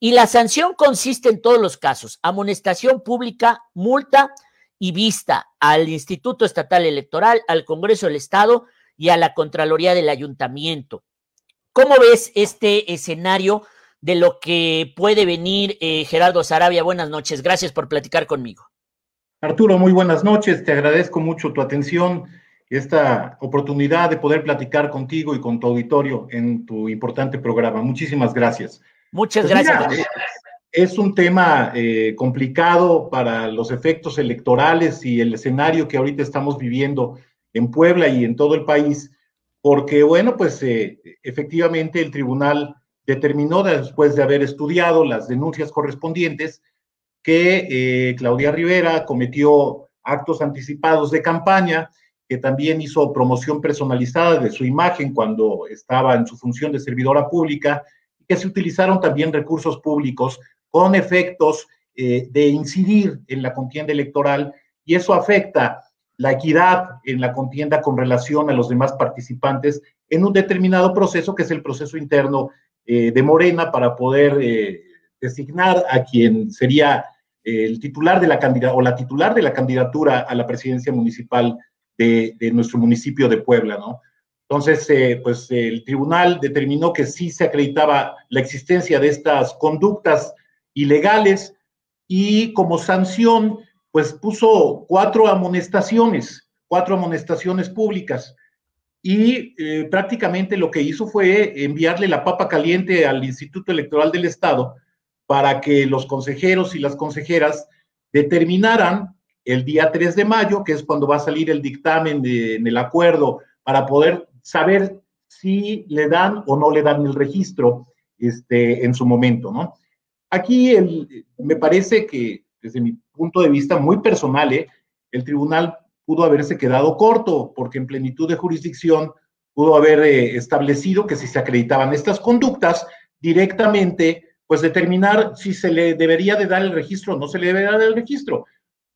y la sanción consiste en todos los casos, amonestación pública, multa y vista al Instituto Estatal Electoral, al Congreso del Estado y a la Contraloría del Ayuntamiento. ¿Cómo ves este escenario de lo que puede venir eh, Gerardo Sarabia? Buenas noches, gracias por platicar conmigo. Arturo, muy buenas noches, te agradezco mucho tu atención esta oportunidad de poder platicar contigo y con tu auditorio en tu importante programa. Muchísimas gracias. Muchas pues gracias. Es un tema eh, complicado para los efectos electorales y el escenario que ahorita estamos viviendo en Puebla y en todo el país, porque, bueno, pues eh, efectivamente el tribunal determinó, después de haber estudiado las denuncias correspondientes, que eh, Claudia Rivera cometió actos anticipados de campaña que también hizo promoción personalizada de su imagen cuando estaba en su función de servidora pública, que se utilizaron también recursos públicos con efectos eh, de incidir en la contienda electoral, y eso afecta la equidad en la contienda con relación a los demás participantes en un determinado proceso, que es el proceso interno eh, de Morena, para poder eh, designar a quien sería el titular de la candidatura o la titular de la candidatura a la presidencia municipal de, nuestro municipio de Puebla, ¿no? Entonces, eh, pues el tribunal determinó que sí se acreditaba la existencia de estas conductas ilegales y como sanción, pues puso cuatro amonestaciones, cuatro amonestaciones públicas. Y eh, prácticamente lo que hizo fue enviarle la papa caliente al Instituto Electoral del Estado para que los consejeros y las consejeras determinaran el día 3 de mayo, que es cuando va a salir el dictamen de, en el acuerdo para poder saber si le dan o no le dan el registro este, en su momento, ¿no? Aquí me parece que desde mi punto de vista muy personal, ¿eh? el tribunal pudo haberse quedado corto porque en plenitud de jurisdicción pudo haber eh, establecido que si se acreditaban estas conductas directamente, pues determinar si se le debería de dar el registro o no se le debe dar el registro.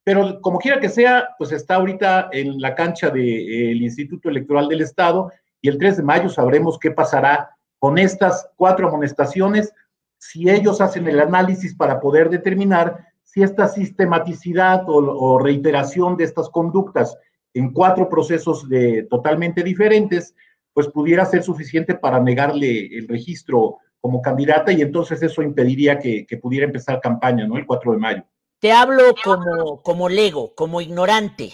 Pero como quiera que sea, pues está ahorita en la cancha del de, eh, Instituto Electoral del Estado y el 3 de mayo sabremos qué pasará con estas cuatro amonestaciones, si ellos hacen el análisis para poder determinar si esta sistematicidad o, reiteración de estas conductas en cuatro procesos de, totalmente diferentes, pues pudiera ser suficiente para negarle el registro como candidata y entonces eso impediría que, que pudiera empezar campaña, ¿no? El 4 de mayo. Te hablo como, como lego, como ignorante.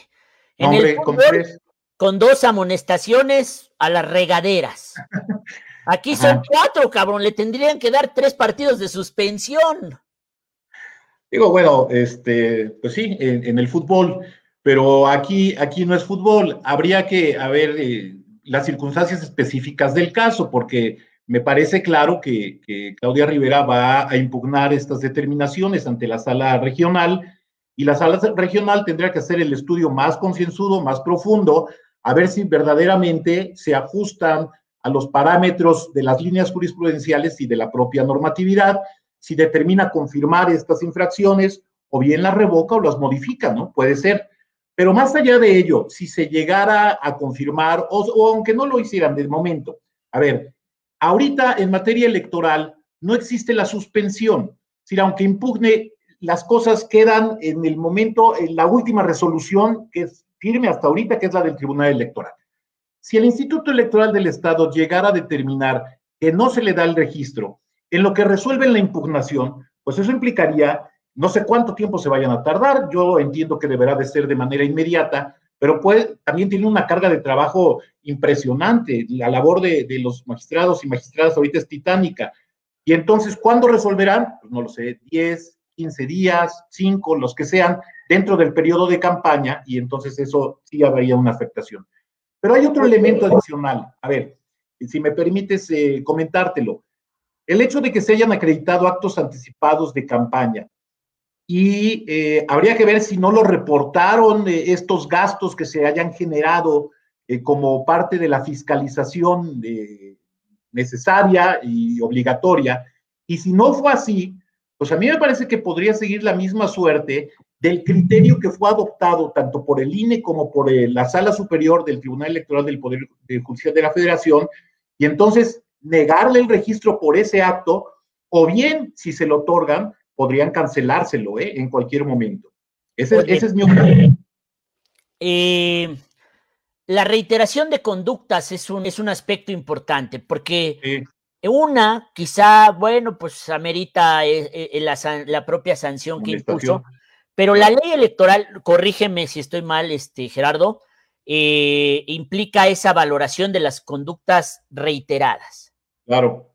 En el con dos amonestaciones a las regaderas. Aquí son cuatro, cabrón. Le tendrían que dar tres partidos de suspensión. Digo, bueno, este, pues sí, en, el fútbol, pero aquí, aquí no es fútbol. Habría que ver eh, las circunstancias específicas del caso, porque me parece claro que, Claudia Rivera va a impugnar estas determinaciones ante la sala regional y la sala regional tendría que hacer el estudio más concienzudo, más profundo, a ver si verdaderamente se ajustan a los parámetros de las líneas jurisprudenciales y de la propia normatividad, si determina confirmar estas infracciones o bien las revoca o las modifica, ¿no? Puede ser. Pero más allá de ello, si se llegara a confirmar, o, aunque no lo hicieran de momento, a ver, ahorita en materia electoral no existe la suspensión. Si aunque impugne, las cosas quedan en el momento, en la última resolución que es firme hasta ahorita, que es la del Tribunal Electoral. Si el Instituto Electoral del Estado llegara a determinar que no se le da el registro, en lo que resuelven la impugnación, pues eso implicaría no sé cuánto tiempo se vayan a tardar, yo entiendo que deberá de ser de manera inmediata, pero puede, también tiene una carga de trabajo impresionante. La labor de, los magistrados y magistradas ahorita es titánica. Y entonces, ¿cuándo resolverán? Pues no lo sé, 10, 15 días, 5, los que sean, dentro del periodo de campaña, y entonces eso sí habría una afectación. Pero hay otro elemento adicional. A ver, si me permites eh, comentártelo. El hecho de que se hayan acreditado actos anticipados de campaña y eh, habría que ver si no lo reportaron eh, estos gastos que se hayan generado como parte de la fiscalización necesaria y obligatoria. Y si no fue así, pues a mí me parece que podría seguir la misma suerte del criterio que fue adoptado tanto por el INE como por la Sala Superior del Tribunal Electoral del Poder Judicial de la Federación, y entonces negarle el registro por ese acto, o bien, si se lo otorgan, podrían cancelárselo ¿eh? en cualquier momento. Ese, es mi opinión. Eh, la reiteración de conductas es un, es un aspecto importante porque una, quizá, bueno, pues amerita eh, la, propia sanción que impuso, pero la ley electoral, corrígeme si estoy mal, este, Gerardo, implica esa valoración de las conductas reiteradas. Claro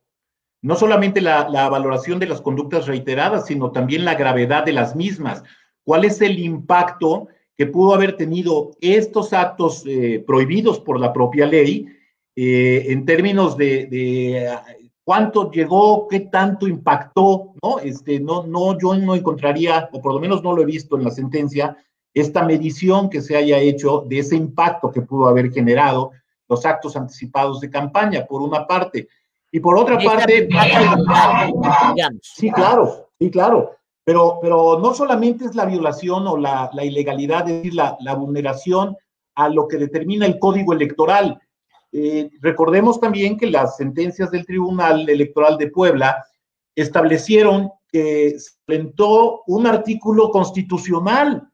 no solamente la, valoración de las conductas reiteradas, sino también la gravedad de las mismas. ¿Cuál es el impacto que pudo haber tenido estos actos eh, prohibidos por la propia ley eh, en términos de, cuánto llegó, qué tanto impactó, ¿no? Este, no, no, yo no encontraría, o por lo menos no lo he visto en la sentencia, esta medición que se haya hecho de ese impacto que pudo haber generado los actos anticipados de campaña, por una parte. Y por otra parte, sí, claro, sí, claro. Pero, pero no solamente es la violación o la, ilegalidad, es decir, la, vulneración a lo que determina el código electoral. Eh, recordemos también que las sentencias del Tribunal Electoral de Puebla establecieron que se inventó un artículo constitucional.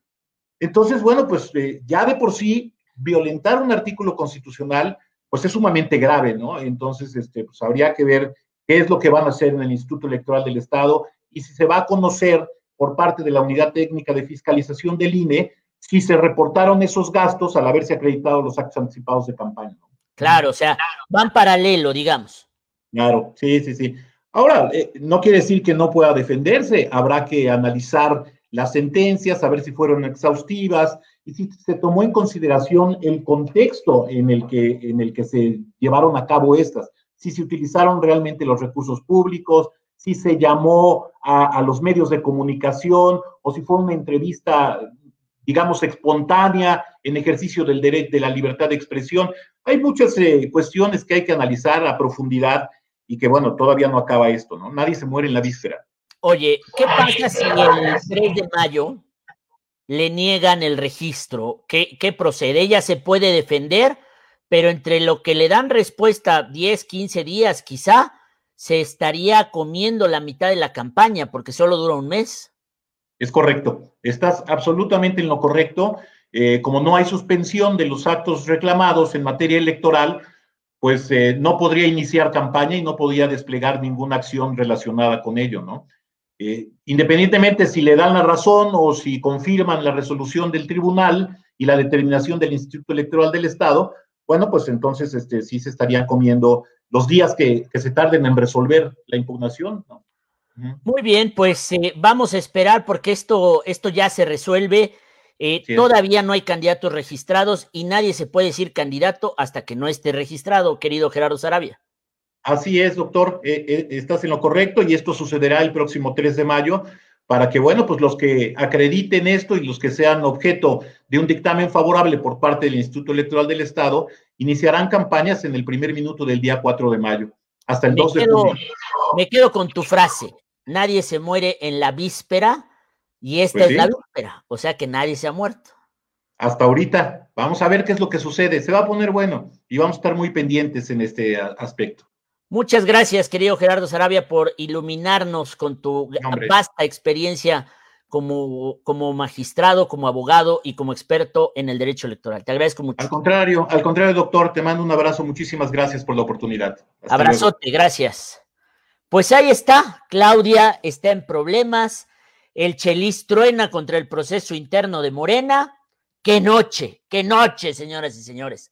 Entonces, bueno, pues eh, ya de por sí, violentar un artículo constitucional pues es sumamente grave, ¿no? Entonces, este, pues habría que ver qué es lo que van a hacer en el Instituto Electoral del Estado y si se va a conocer por parte de la Unidad Técnica de Fiscalización del INE si se reportaron esos gastos al haberse acreditado los actos anticipados de campaña. Claro, o sea, van paralelo, digamos. Claro, sí, sí, sí. Ahora, eh, no quiere decir que no pueda defenderse, habrá que analizar las sentencias, a ver si fueron exhaustivas, y si se tomó en consideración el contexto en el que, en el que se llevaron a cabo estas, si se utilizaron realmente los recursos públicos, si se llamó a, los medios de comunicación o si fue una entrevista, digamos, espontánea en ejercicio del derecho de la libertad de expresión. Hay muchas eh, cuestiones que hay que analizar a profundidad y que, bueno, todavía no acaba esto, ¿no? Nadie se muere en la víspera. Oye, ¿qué pasa si el 3 de mayo le niegan el registro. ¿Qué, qué procede? Ella se puede defender, pero entre lo que le dan respuesta 10, 15 días, quizá se estaría comiendo la mitad de la campaña porque solo dura un mes. Es correcto, estás absolutamente en lo correcto. Eh, como no hay suspensión de los actos reclamados en materia electoral, pues eh, no podría iniciar campaña y no podría desplegar ninguna acción relacionada con ello, ¿no? Eh, independientemente si le dan la razón o si confirman la resolución del tribunal y la determinación del Instituto Electoral del Estado, bueno, pues entonces este, sí se estarían comiendo los días que, se tarden en resolver la impugnación. Muy bien, pues eh, vamos a esperar porque esto, esto ya se resuelve. Eh, todavía no hay candidatos registrados y nadie se puede decir candidato hasta que no esté registrado, querido Gerardo Sarabia. Así es, doctor, eh, eh, estás en lo correcto y esto sucederá el próximo 3 de mayo para que, bueno, pues los que acrediten esto y los que sean objeto de un dictamen favorable por parte del Instituto Electoral del Estado, iniciarán campañas en el primer minuto del día 4 de mayo, hasta el 2 de junio. Me quedo con tu frase, nadie se muere en la víspera Y esta Pues es la sí. víspera, o sea que nadie se ha muerto. Hasta ahorita, vamos a ver qué es lo que sucede. Se va a poner bueno y vamos a estar muy pendientes en este aspecto. Muchas gracias, querido Gerardo Sarabia, por iluminarnos con tu hombre. vasta experiencia como, como magistrado, como abogado y como experto en el derecho electoral. Te agradezco mucho. Al contrario, al contrario, doctor, te mando un abrazo. Muchísimas gracias por la oportunidad. Hasta luego. Abrazote, gracias. Pues ahí está, Claudia está en problemas, el Chelis truena contra el proceso interno de Morena. Qué noche, qué noche, señoras y señores.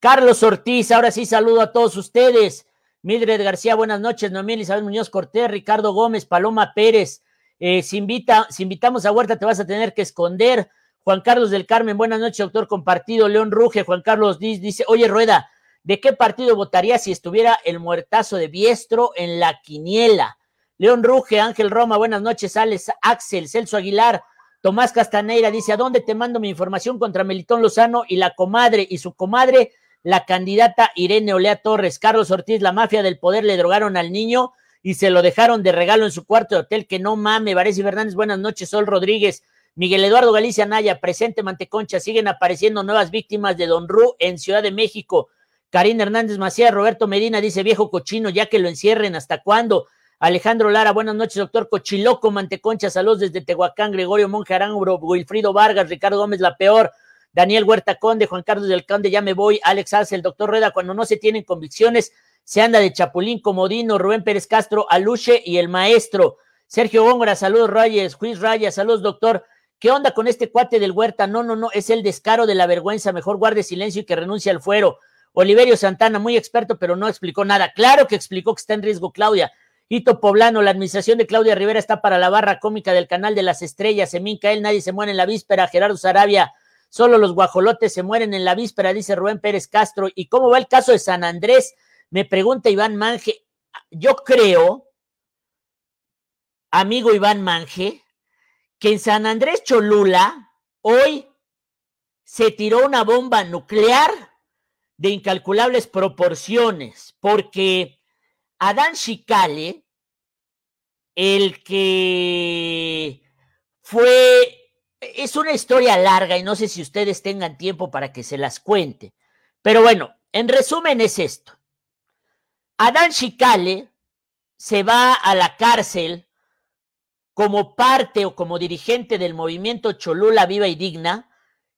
Carlos Ortiz, ahora sí saludo a todos ustedes. Mildred García, buenas noches. Noemí Elizabeth Muñoz Cortés, Ricardo Gómez, Paloma Pérez. Eh, si, invita, si invitamos a Huerta, te vas a tener que esconder. Juan Carlos del Carmen, buenas noches, doctor compartido. León Ruge, Juan Carlos Diz dice: Oye, Rueda, ¿de qué partido votaría si estuviera el muertazo de Biestro en la quiniela? León Ruge, Ángel Roma, buenas noches, Alex, Axel, Celso Aguilar, Tomás Castaneira dice, ¿a dónde te mando mi información contra Melitón Lozano y la comadre y su comadre, la candidata Irene Olea Torres? Carlos Ortiz, la mafia del poder, le drogaron al niño y se lo dejaron de regalo en su cuarto de hotel, que no mame. Varese Fernández, buenas noches, Sol Rodríguez. Miguel Eduardo Galicia Naya, presente Manteconcha, siguen apareciendo nuevas víctimas de Don Ru en Ciudad de México. Karina Hernández Macías, Roberto Medina dice, viejo cochino, ya que lo encierren, ¿hasta cuándo? Alejandro Lara, buenas noches, doctor Cochiloco, Manteconcha, saludos desde Tehuacán, Gregorio Monje Arango, Wilfrido Vargas, Ricardo Gómez, la peor, Daniel Huerta Conde, Juan Carlos del Conde, ya me voy, Alex Arce, el doctor Rueda, cuando no se tienen convicciones, se anda de Chapulín, Comodino, Rubén Pérez Castro, Aluche y el maestro. Sergio Góngora, saludos Reyes, Juiz Raya, saludos doctor. ¿Qué onda con este cuate del Huerta? No, no, no, es el descaro de la vergüenza, mejor guarde silencio y que renuncie al fuero. Oliverio Santana, muy experto, pero no explicó nada. Claro que explicó que está en riesgo Claudia. Hito Poblano, la administración de Claudia Rivera está para la barra cómica del canal de las estrellas. Semín Cael, nadie se muere en la víspera. Gerardo Sarabia, solo los guajolotes se mueren en la víspera, dice Rubén Pérez Castro. ¿Y cómo va el caso de San Andrés? Me pregunta Iván Manje. Yo creo, amigo Iván Manje, que en San Andrés Cholula hoy se tiró una bomba nuclear de incalculables proporciones, porque Adán Chicale, el que fue, es una historia larga y no sé si ustedes tengan tiempo para que se las cuente, pero bueno, en resumen es esto. Adán Chicale se va a la cárcel como parte o como dirigente del movimiento Cholula Viva y Digna,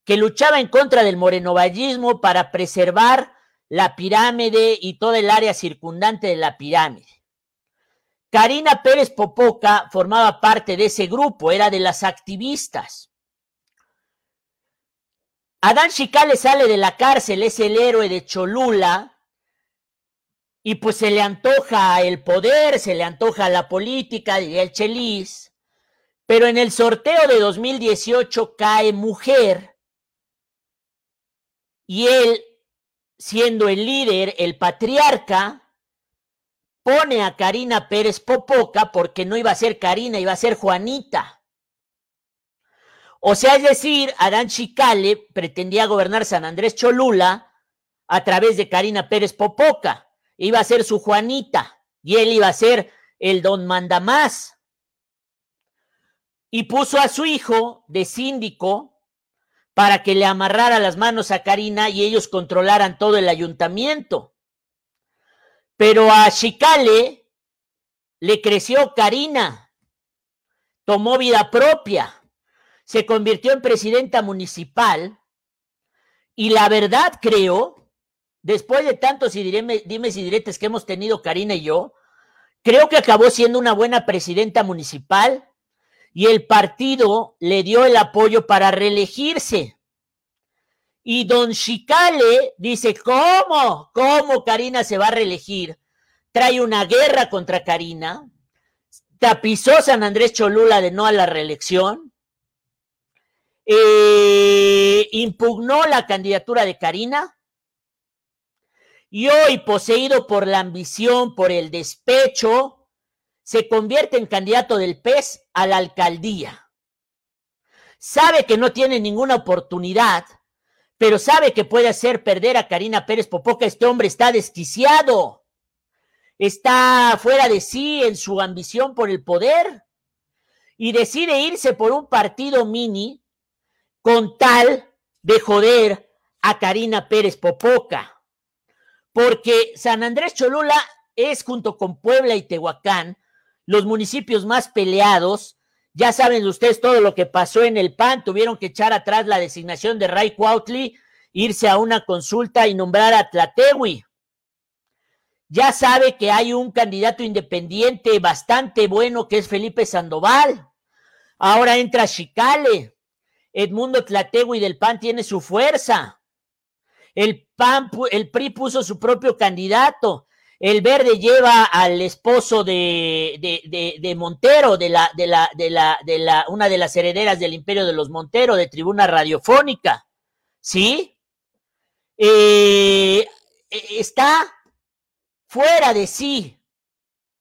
que luchaba en contra del morenovallismo para preservar la pirámide y toda el área circundante de la pirámide. Karina Pérez Popoca formaba parte de ese grupo, era de las activistas. Adán Chicale sale de la cárcel, es el héroe de Cholula, y pues se le antoja el poder, se le antoja la política, diría el Chelis. Pero en el sorteo de 2018 cae mujer y él, siendo el líder, el patriarca, pone a Karina Pérez Popoca porque no iba a ser Karina, iba a ser Juanita. O sea, es decir, Adán Chicale pretendía gobernar San Andrés Cholula a través de Karina Pérez Popoca. Iba a ser su Juanita y él iba a ser el don mandamás. Y puso a su hijo de síndico para que le amarrara las manos a Karina y ellos controlaran todo el ayuntamiento. Pero a Chicale le creció Karina, tomó vida propia, se convirtió en presidenta municipal y la verdad creo, después de tantos y dimes y diretes que hemos tenido Karina y yo, creo que acabó siendo una buena presidenta municipal y el partido le dio el apoyo para reelegirse. Y don Chicale dice, ¿cómo? ¿Cómo Karina se va a reelegir? Trae una guerra contra Karina, tapizó San Andrés Cholula de no a la reelección, eh, impugnó la candidatura de Karina y hoy, poseído por la ambición, por el despecho, se convierte en candidato del PES a la alcaldía. Sabe que no tiene ninguna oportunidad, pero sabe que puede hacer perder a Karina Pérez Popoca. Este hombre está desquiciado, está fuera de sí en su ambición por el poder. y decide irse por un partido mini con tal de joder a Karina Pérez Popoca. Porque San Andrés Cholula es, junto con Puebla y Tehuacán, los municipios más peleados. Ya saben ustedes todo lo que pasó en el PAN. Tuvieron que echar atrás la designación de Ray Cuautli, irse a una consulta y nombrar a Tlatewi. Ya sabe que hay un candidato independiente bastante bueno que es Felipe Sandoval. Ahora entra Chicale. Edmundo Tlategui del PAN tiene su fuerza. El PAN, el PRI puso su propio candidato. El verde lleva al esposo de, de, de, Montero, de la, de la, de la, de la, una de las herederas del imperio de los Montero, de tribuna radiofónica. ¿Sí? Eh, está fuera de sí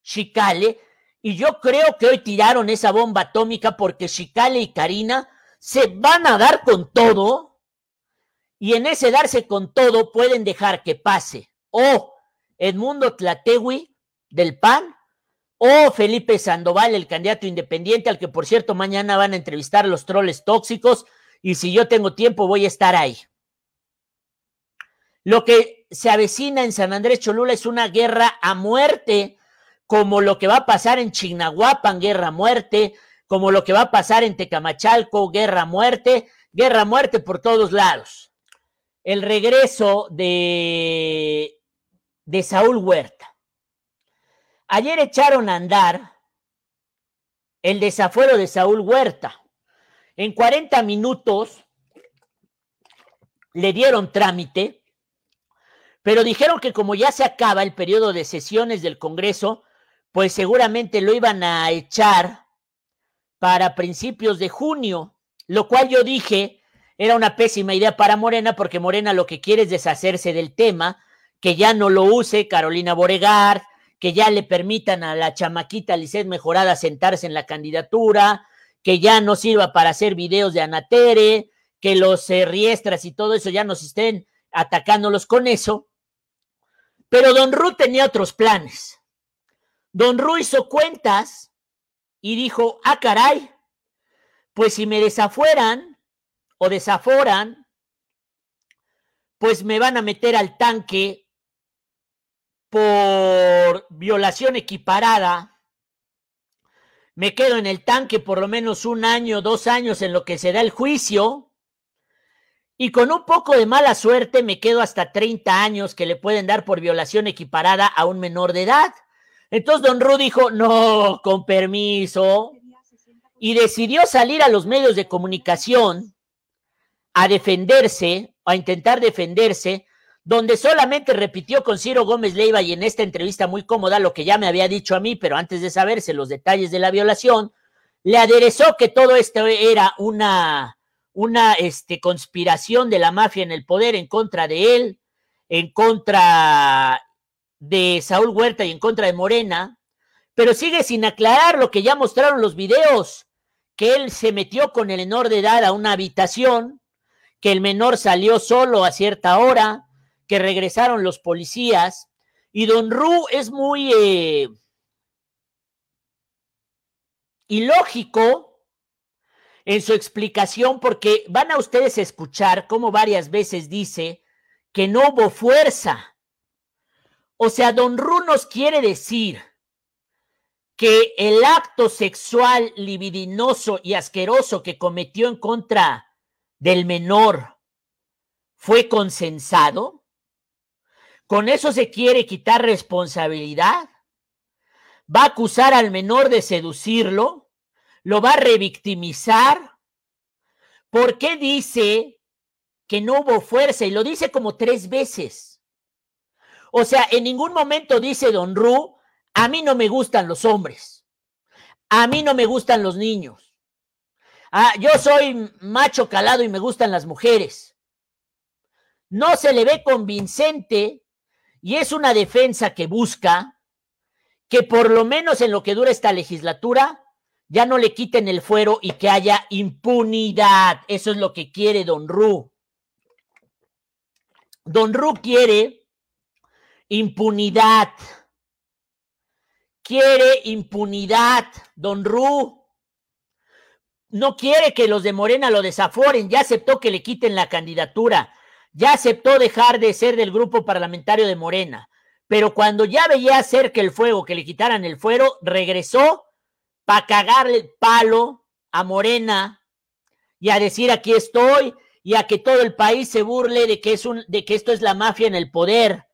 Chicale, y yo creo que hoy tiraron esa bomba atómica porque Chicale y Karina se van a dar con todo, y en ese darse con todo pueden dejar que pase o Edmundo Tlategui del PAN o Felipe Sandoval, el candidato independiente, al que por cierto mañana van a entrevistar los troles tóxicos, y si yo tengo tiempo voy a estar ahí. Lo que se avecina en San Andrés Cholula es una guerra a muerte, como lo que va a pasar en Chignahuapan, guerra a muerte, como lo que va a pasar en Tecamachalco, guerra a muerte, guerra a muerte por todos lados. El regreso de de Saúl Huerta. Ayer echaron a andar el desafuero de Saúl Huerta. En 40 minutos le dieron trámite, pero dijeron que como ya se acaba el periodo de sesiones del Congreso, pues seguramente lo iban a echar para principios de junio, lo cual yo dije era una pésima idea para Morena, porque Morena lo que quiere es deshacerse del tema que ya no lo use Carolina Boregard, que ya le permitan a la chamaquita Lisset Mejorada sentarse en la candidatura, que ya no sirva para hacer videos de Anatere, que los eh, riestras y todo eso ya nos estén atacándolos con eso. Pero Don Ru tenía otros planes. Don Ru hizo cuentas y dijo, ah, caray, pues si me desafueran o desaforan, pues me van a meter al tanque por violación equiparada, me quedo en el tanque por lo menos un año, dos años en lo que se da el juicio, y con un poco de mala suerte me quedo hasta 30 años que le pueden dar por violación equiparada a un menor de edad. Entonces don Ru dijo, no, con permiso, y decidió salir a los medios de comunicación a defenderse, a intentar defenderse donde solamente repitió con Ciro Gómez Leiva y en esta entrevista muy cómoda lo que ya me había dicho a mí, pero antes de saberse los detalles de la violación, le aderezó que todo esto era una, una este, conspiración de la mafia en el poder en contra de él, en contra de Saúl Huerta y en contra de Morena, pero sigue sin aclarar lo que ya mostraron los videos, que él se metió con el menor de edad a una habitación, que el menor salió solo a cierta hora, que regresaron los policías y don Ru es muy eh, ilógico en su explicación porque van a ustedes escuchar cómo varias veces dice que no hubo fuerza. O sea, don Ru nos quiere decir que el acto sexual libidinoso y asqueroso que cometió en contra del menor fue consensado. ¿Con eso se quiere quitar responsabilidad? ¿Va a acusar al menor de seducirlo? ¿Lo va a revictimizar? ¿Por qué dice que no hubo fuerza? Y lo dice como tres veces. O sea, en ningún momento dice Don Ru, a mí no me gustan los hombres. A mí no me gustan los niños. Ah, yo soy macho calado y me gustan las mujeres. No se le ve convincente y es una defensa que busca que por lo menos en lo que dura esta legislatura ya no le quiten el fuero y que haya impunidad. Eso es lo que quiere Don Ru. Don Ru quiere impunidad. Quiere impunidad, Don Ru. no quiere que los de Morena lo desaforen, ya aceptó que le quiten la candidatura, ya aceptó dejar de ser del grupo parlamentario de Morena, pero cuando ya veía cerca el fuego, que le quitaran el fuero, regresó para cagarle el palo a Morena y a decir aquí estoy y a que todo el país se burle de que, es un, de que esto es la mafia en el poder,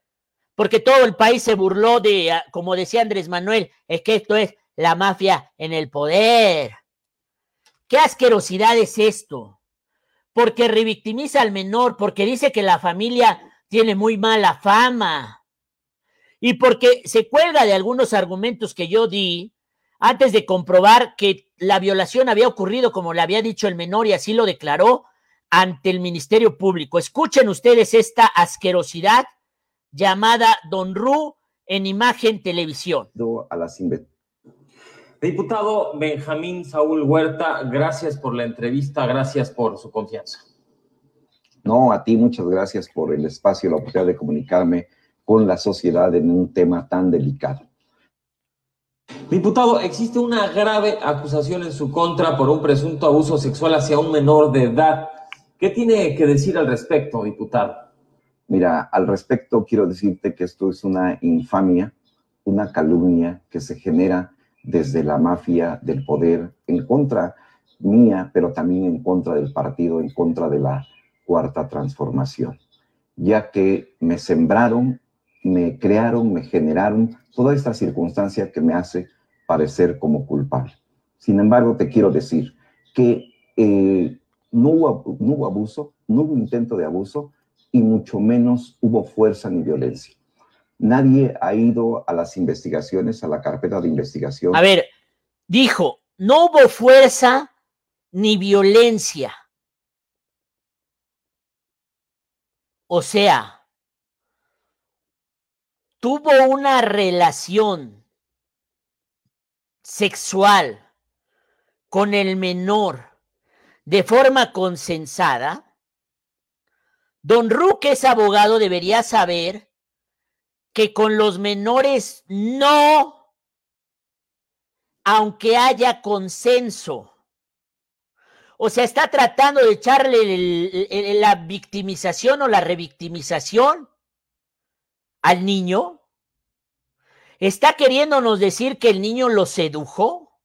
porque todo el país se burló de, ah, como decía Andrés Manuel, es que esto es la mafia en el poder. ¿Qué asquerosidad es esto? Porque revictimiza al menor, porque dice que la familia tiene muy mala fama y porque se cuelga de algunos argumentos que yo di antes de comprobar que la violación había ocurrido como le había dicho el menor y así lo declaró ante el Ministerio Público. Escuchen ustedes esta asquerosidad llamada Don Ru en imagen televisión. A las Diputado Benjamín Saúl Huerta, gracias por la entrevista, gracias por su confianza. No, a ti muchas gracias por el espacio, la oportunidad de comunicarme con la sociedad en un tema tan delicado. Diputado, existe una grave acusación en su contra por un presunto abuso sexual hacia un menor de edad. ¿Qué tiene que decir al respecto, diputado? Mira, al respecto quiero decirte que esto es una infamia, una calumnia que se genera desde la mafia del poder en contra mía, pero también en contra del partido, en contra de la cuarta transformación, ya que me sembraron, me crearon, me generaron toda esta circunstancia que me hace parecer como culpable. Sin embargo, te quiero decir que eh, no, hubo, no hubo abuso, no hubo intento de abuso y mucho menos hubo fuerza ni violencia. Nadie ha ido a las investigaciones, a la carpeta de investigación. A ver, dijo, no hubo fuerza ni violencia. O sea, tuvo una relación sexual con el menor de forma consensada. Don Ruque es abogado, debería saber que con los menores no, aunque haya consenso. O sea, está tratando de echarle la victimización o la revictimización al niño. ¿Está queriéndonos decir que el niño lo sedujo?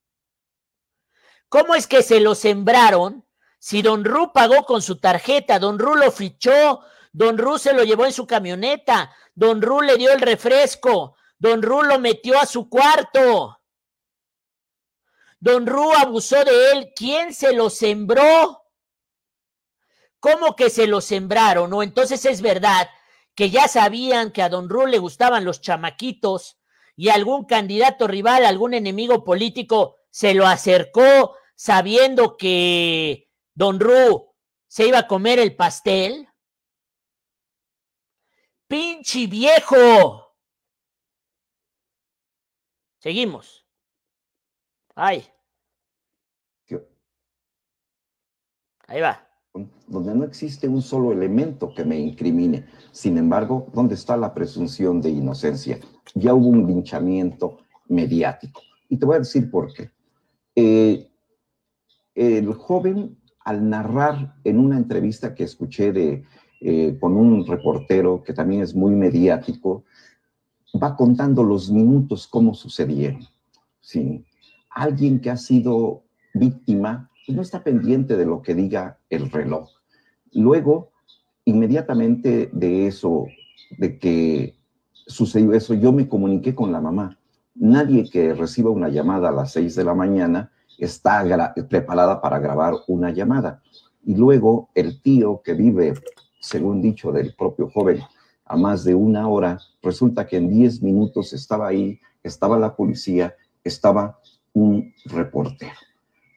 ¿Cómo es que se lo sembraron si Don Ru pagó con su tarjeta? Don Ru lo fichó, Don Ru se lo llevó en su camioneta, Don Ru le dio el refresco. Don Ru lo metió a su cuarto. Don Ru abusó de él. ¿Quién se lo sembró? ¿Cómo que se lo sembraron? ¿O entonces es verdad que ya sabían que a Don Ru le gustaban los chamaquitos y algún candidato rival, algún enemigo político se lo acercó sabiendo que Don Ru se iba a comer el pastel? Pinche viejo. Seguimos. Ay. Ahí va. Donde no existe un solo elemento que me incrimine. Sin embargo, ¿dónde está la presunción de inocencia? Ya hubo un linchamiento mediático. Y te voy a decir por qué. Eh, el joven, al narrar en una entrevista que escuché de eh, con un reportero que también es muy mediático, va contando los minutos cómo sucedieron. ¿sí? Alguien que ha sido víctima no está pendiente de lo que diga el reloj. Luego, inmediatamente de eso, de que sucedió eso, yo me comuniqué con la mamá. Nadie que reciba una llamada a las seis de la mañana está preparada para grabar una llamada. Y luego el tío que vive según dicho del propio joven, a más de una hora, resulta que en 10 minutos estaba ahí, estaba la policía, estaba un reportero.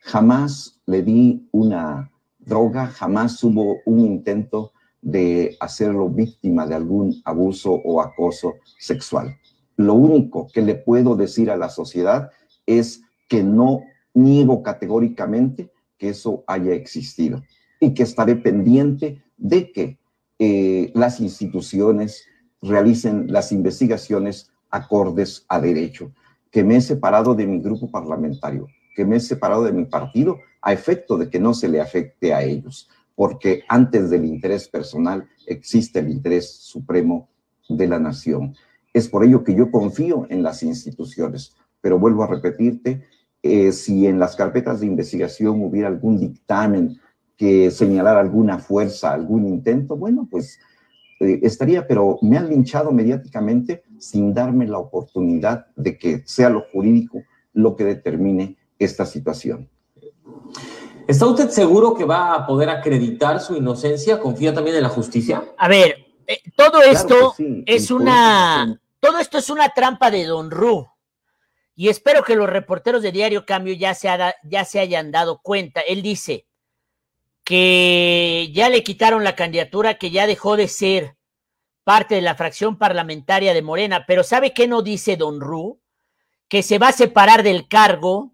Jamás le di una droga, jamás hubo un intento de hacerlo víctima de algún abuso o acoso sexual. Lo único que le puedo decir a la sociedad es que no niego categóricamente que eso haya existido y que estaré pendiente de que eh, las instituciones realicen las investigaciones acordes a derecho, que me he separado de mi grupo parlamentario, que me he separado de mi partido a efecto de que no se le afecte a ellos, porque antes del interés personal existe el interés supremo de la nación. Es por ello que yo confío en las instituciones, pero vuelvo a repetirte, eh, si en las carpetas de investigación hubiera algún dictamen que señalara alguna fuerza, algún intento, bueno, pues eh, estaría, pero me han linchado mediáticamente sin darme la oportunidad de que sea lo jurídico lo que determine esta situación. ¿Está usted seguro que va a poder acreditar su inocencia? ¿Confía también en la justicia? A ver, eh, todo esto es una, todo esto es una trampa de Don Ru. Y espero que los reporteros de Diario Cambio ya se, ya se hayan dado cuenta. Él dice que ya le quitaron la candidatura, que ya dejó de ser parte de la fracción parlamentaria de Morena. Pero ¿sabe qué no dice Don Ru? Que se va a separar del cargo,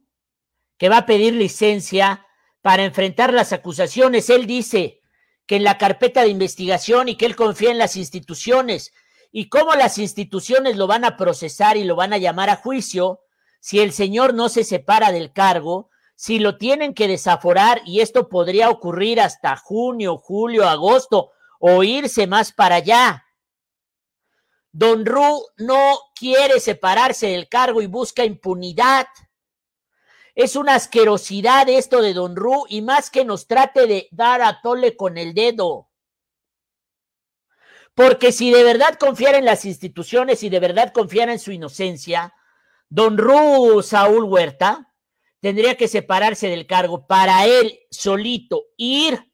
que va a pedir licencia para enfrentar las acusaciones. Él dice que en la carpeta de investigación y que él confía en las instituciones y cómo las instituciones lo van a procesar y lo van a llamar a juicio si el señor no se separa del cargo, si lo tienen que desaforar y esto podría ocurrir hasta junio, julio, agosto o irse más para allá. Don Ru no quiere separarse del cargo y busca impunidad. Es una asquerosidad esto de Don Ru y más que nos trate de dar a tole con el dedo. Porque si de verdad confiara en las instituciones y de verdad confiara en su inocencia, Don Ru Saúl Huerta tendría que separarse del cargo para él solito ir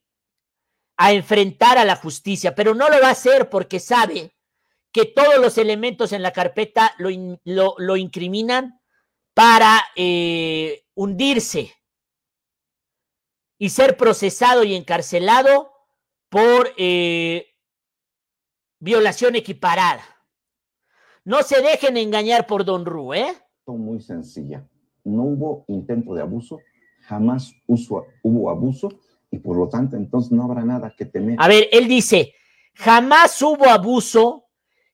a enfrentar a la justicia, pero no lo va a hacer porque sabe que todos los elementos en la carpeta lo, lo, incriminan para eh, hundirse y ser procesado y encarcelado por eh, violación equiparada. No se dejen engañar por Don Ru, ¿eh? Muy sencilla. No hubo intento de abuso, jamás hubo abuso y por lo tanto entonces no habrá nada que temer. A ver, él dice, jamás hubo abuso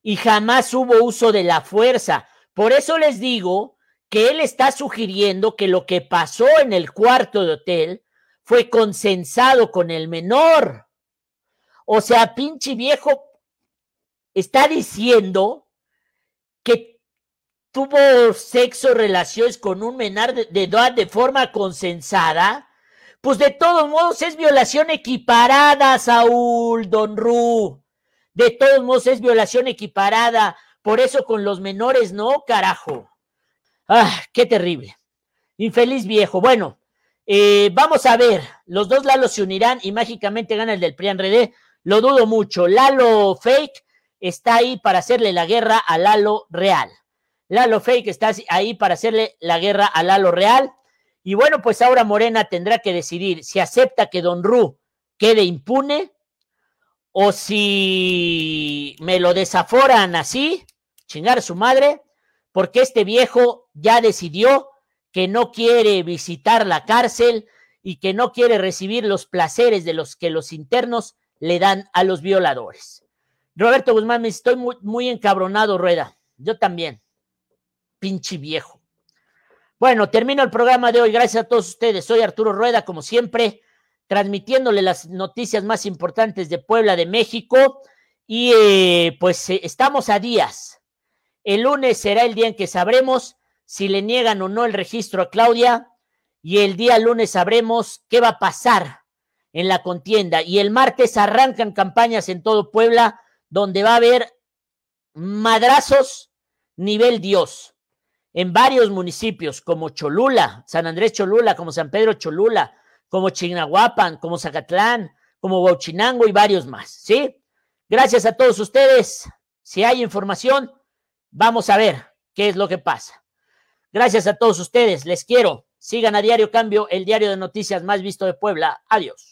y jamás hubo uso de la fuerza. Por eso les digo que él está sugiriendo que lo que pasó en el cuarto de hotel fue consensado con el menor. O sea, pinche viejo está diciendo que tuvo sexo, relaciones con un menor de, edad de forma consensada. Pues de todos modos es violación equiparada, Saúl, Don Ru. De todos modos es violación equiparada. Por eso con los menores no, carajo. Ah, qué terrible. Infeliz viejo. Bueno, eh, vamos a ver. Los dos Lalos se unirán y mágicamente gana el del PRIAN Redé. Lo dudo mucho. Lalo Fake está ahí para hacerle la guerra a Lalo Real. Lalo Fake está ahí para hacerle la guerra a Lalo Real. Y bueno, pues ahora Morena tendrá que decidir si acepta que Don Ru quede impune o si me lo desaforan así, chingar a su madre, porque este viejo ya decidió que no quiere visitar la cárcel y que no quiere recibir los placeres de los que los internos le dan a los violadores. Roberto Guzmán, me estoy muy, muy encabronado, Rueda. Yo también. Pinche viejo. Bueno, termino el programa de hoy. Gracias a todos ustedes. Soy Arturo Rueda, como siempre, transmitiéndole las noticias más importantes de Puebla, de México. Y eh, pues eh, estamos a días el lunes será el día en que sabremos si le niegan o no el registro a Claudia y el día lunes sabremos qué va a pasar en la contienda. Y el martes arrancan campañas en todo Puebla donde va a haber madrazos nivel Dios en varios municipios como Cholula, San Andrés Cholula, como San Pedro Cholula, como Chignahuapan, como Zacatlán, como Huachinango y varios más, ¿sí? Gracias a todos ustedes. Si hay información, Vamos a ver qué es lo que pasa. Gracias a todos ustedes, les quiero. Sigan a Diario Cambio, el diario de noticias más visto de Puebla. Adiós.